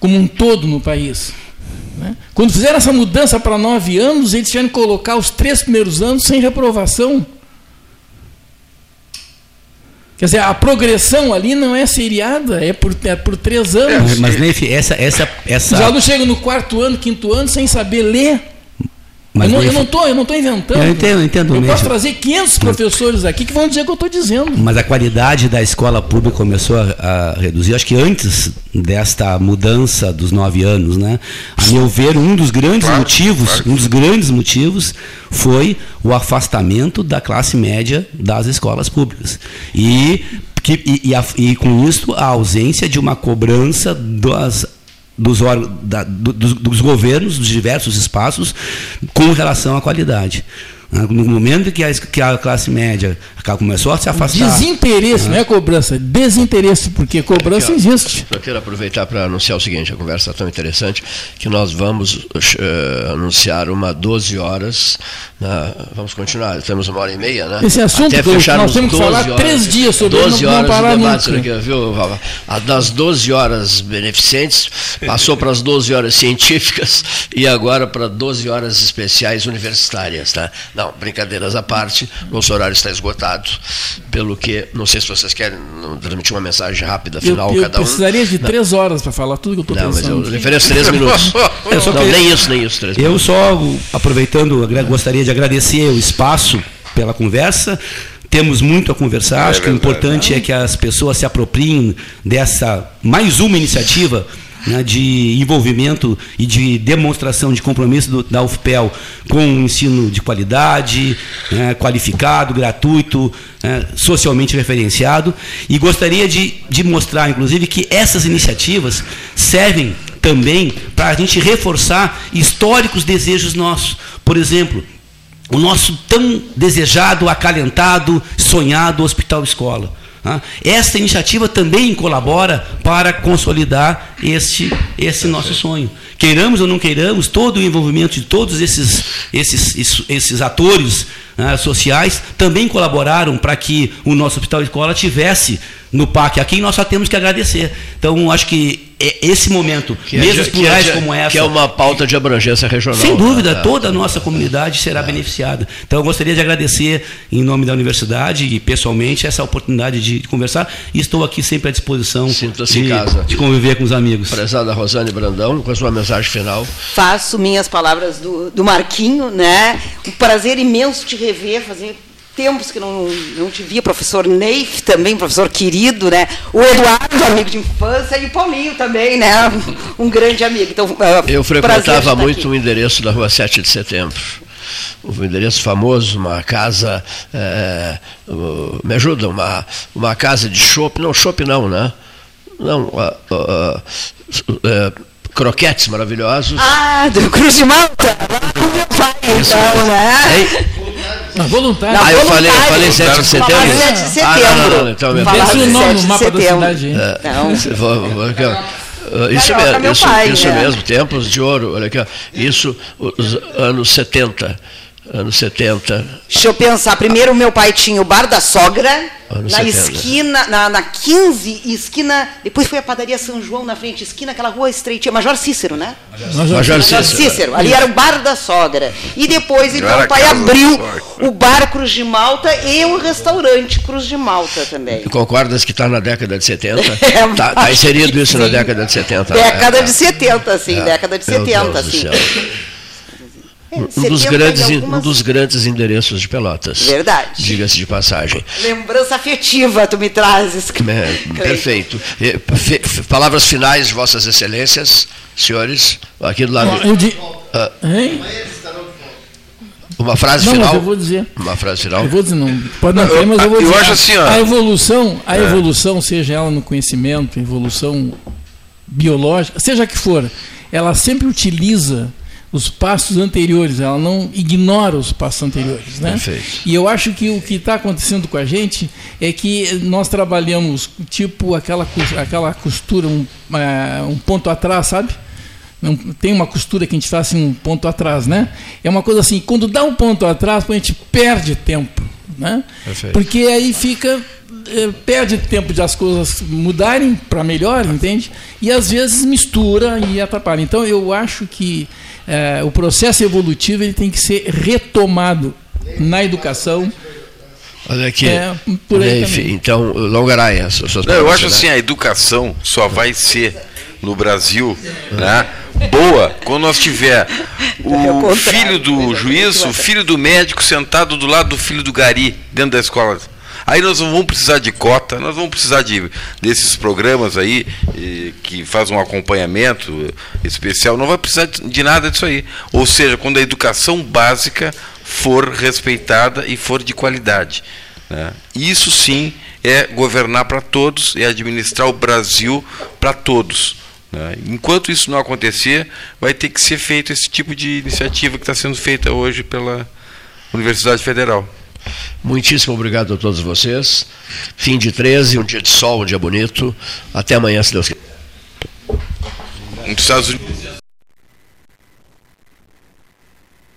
como um todo no país. né? Quando fizeram essa mudança para nove anos, eles tiveram que colocar os três primeiros anos sem reprovação. Quer dizer, a progressão ali não é seriada, é por, é por três anos. Mas, mas Neif, essa, essa, Os essa, alunos chegam no quarto ano, quinto ano, sem saber ler. Mas eu não Neif, estou eu não tô inventando. Eu entendo, eu entendo, Eu Neif. posso trazer 500 professores aqui que vão dizer o que eu estou dizendo. Mas a qualidade da escola pública começou a, a reduzir. Acho que antes desta mudança dos nove anos, né? A meu ver, um dos grandes Claro, motivos, claro um dos grandes motivos foi o afastamento da classe média das escolas públicas e que, e, e a- e com isso a ausência de uma cobrança das dos, da- do- dos, dos governos, dos diversos espaços, com relação à qualidade. Né? No momento que a, que a classe média começou a se afastar. Desinteresse, não é cobrança, desinteresse, porque cobrança Aqui, ó, existe. Eu quero aproveitar para anunciar o seguinte: a conversa está tão interessante que nós vamos eh, anunciar uma 12 horas. na- vamos continuar, temos uma hora e meia, né? Esse assunto, Até nós temos que 12 falar três dias sobre ele, 12 não- horas parar de debate, nunca. aqui, viu, Vala? A das 12 horas beneficentes passou para as 12 horas científicas e agora para 12 horas especiais universitárias, tá? Não, brincadeiras à parte, nosso horário está esgotado, pelo que, não sei se vocês querem não, transmitir uma mensagem rápida, Eu, final, eu cada um. precisaria de três horas para falar tudo que eu estou Não, mas eu pensando. ofereço três minutos. Eu só não, queria- nem isso, nem isso, três Eu minutos. só, aproveitando, gostaria de agradecer o espaço pela conversa. Temos muito a conversar. Acho que o importante é que as pessoas se apropriem dessa mais uma iniciativa né, de envolvimento e de demonstração de compromisso do, da UFPEL com um ensino de qualidade, né, qualificado, gratuito, né, socialmente referenciado. E gostaria de, de mostrar, inclusive, que essas iniciativas servem também para a gente reforçar históricos desejos nossos. Por exemplo, o nosso tão desejado, acalentado, sonhado hospital escola. Tá? Esta iniciativa também colabora para consolidar este, esse nosso sonho. Queiramos ou não queiramos, todo o envolvimento de todos esses, esses, esses atores né, sociais também colaboraram para que o nosso hospital escola tivesse no PAC aqui e nós só temos que agradecer. Então, acho que esse momento, Que mesas é, plurais é, como essa. Que é uma pauta de abrangência regional. Sem dúvida, né? toda a nossa comunidade será beneficiada. Então, eu gostaria de agradecer, em nome da universidade e pessoalmente, essa oportunidade de, de conversar. E estou aqui sempre à disposição Sinta-se de, casa. de conviver com os amigos. Prezada Rosane Brandão, com a sua mensagem final. Faço minhas palavras do, do Marquinho, né? Um prazer imenso te rever, fazer tempos que não, não te via, professor Neif também, professor querido, né? O Eduardo, amigo de infância, e o Paulinho também, né? Um grande amigo. Então, ah, Eu frequentava muito aqui. o endereço da rua 7 de setembro. Um endereço famoso, uma casa. uh, me ajuda, uma, uma casa de chopp. Não, chopp não, né? Não, ah, ah, eh, croquetes maravilhosos. Ah, do Cruz de Malta, lá com meu pai, então, né? Não, voluntário. Ah, eu falei, eu falei 7 de setembro. Falaram 7 de Ah, não, não, setembro. não, então, Esse é o 7 nome no mapa da setembro. cidade, hein? É, Não. ó. Uh, Isso, Carioca, mesmo, meu isso, pai, isso né? mesmo, tempos de ouro, olha aqui, ó. isso, os anos 70, anos 70, Deixa eu pensar. Primeiro, meu pai tinha o bar da sogra, Anos na 70. esquina, na, na 15, esquina. Depois foi a padaria São João na frente, esquina, aquela rua estreitinha, Major Cícero, né? Major Cícero. Cícero. Ali era o bar da sogra. E depois, então, o pai abriu o bar Cruz de Malta e o restaurante Cruz de Malta também. concordas que está na década de 70? É, Está tá acho inserido isso na sim. década de 70. Década né? de 70, sim, É. década de Meu 70, Deus do sim. É, Um dos, 70 grandes, e um algumas- dos grandes endereços de Pelotas. Verdade. Diga-se de passagem. Lembrança afetiva tu me trazes. É, perfeito. E, fe- fe- palavras finais, Vossas Excelências, senhores, aqui do lado. Eu di- Ah, Hein? uma frase Não, mas final. eu vou dizer. Uma frase final. Eu vou dizer, não, pode não ter, mas eu vou eu dizer. acho assim, ó. A evolução, a É. evolução, seja ela no conhecimento, evolução biológica, seja que for, ela sempre utiliza os passos anteriores, ela não ignora os passos anteriores. Né? Perfeito. E eu acho que o que está acontecendo com a gente é que nós trabalhamos tipo aquela, aquela costura, um, eh, um ponto atrás, sabe? Não, tem uma costura que a gente faz assim, um ponto atrás, né? É uma coisa assim, quando dá um ponto atrás, a gente perde tempo, né? Perfeito. Porque aí fica eh, perde tempo de as coisas mudarem para melhor, entende? E às vezes mistura e atrapalha. Então eu acho que eh, o processo evolutivo ele tem que ser retomado na educação. Olha aqui. É, por aí Enfim, então, Longaray, as suas Não, eu acho assim, finais. a educação só vai ser no Brasil, né? Boa, quando nós tiver o filho do juiz, o filho do médico sentado do lado do filho do gari dentro da escola. Aí nós não vamos precisar de cota, nós vamos precisar de desses programas aí eh, que fazem um acompanhamento especial, não vai precisar de de nada disso aí. Ou seja, quando a educação básica for respeitada e for de qualidade. Né? Isso sim é governar para todos, é administrar o Brasil para todos. né? Enquanto isso não acontecer, vai ter que ser feito esse tipo de iniciativa que está sendo feita hoje pela Universidade Federal. Muitíssimo obrigado a todos vocês. Fim de 13, um dia de sol, um dia bonito. Até amanhã, se Deus quiser. Estados Unidos.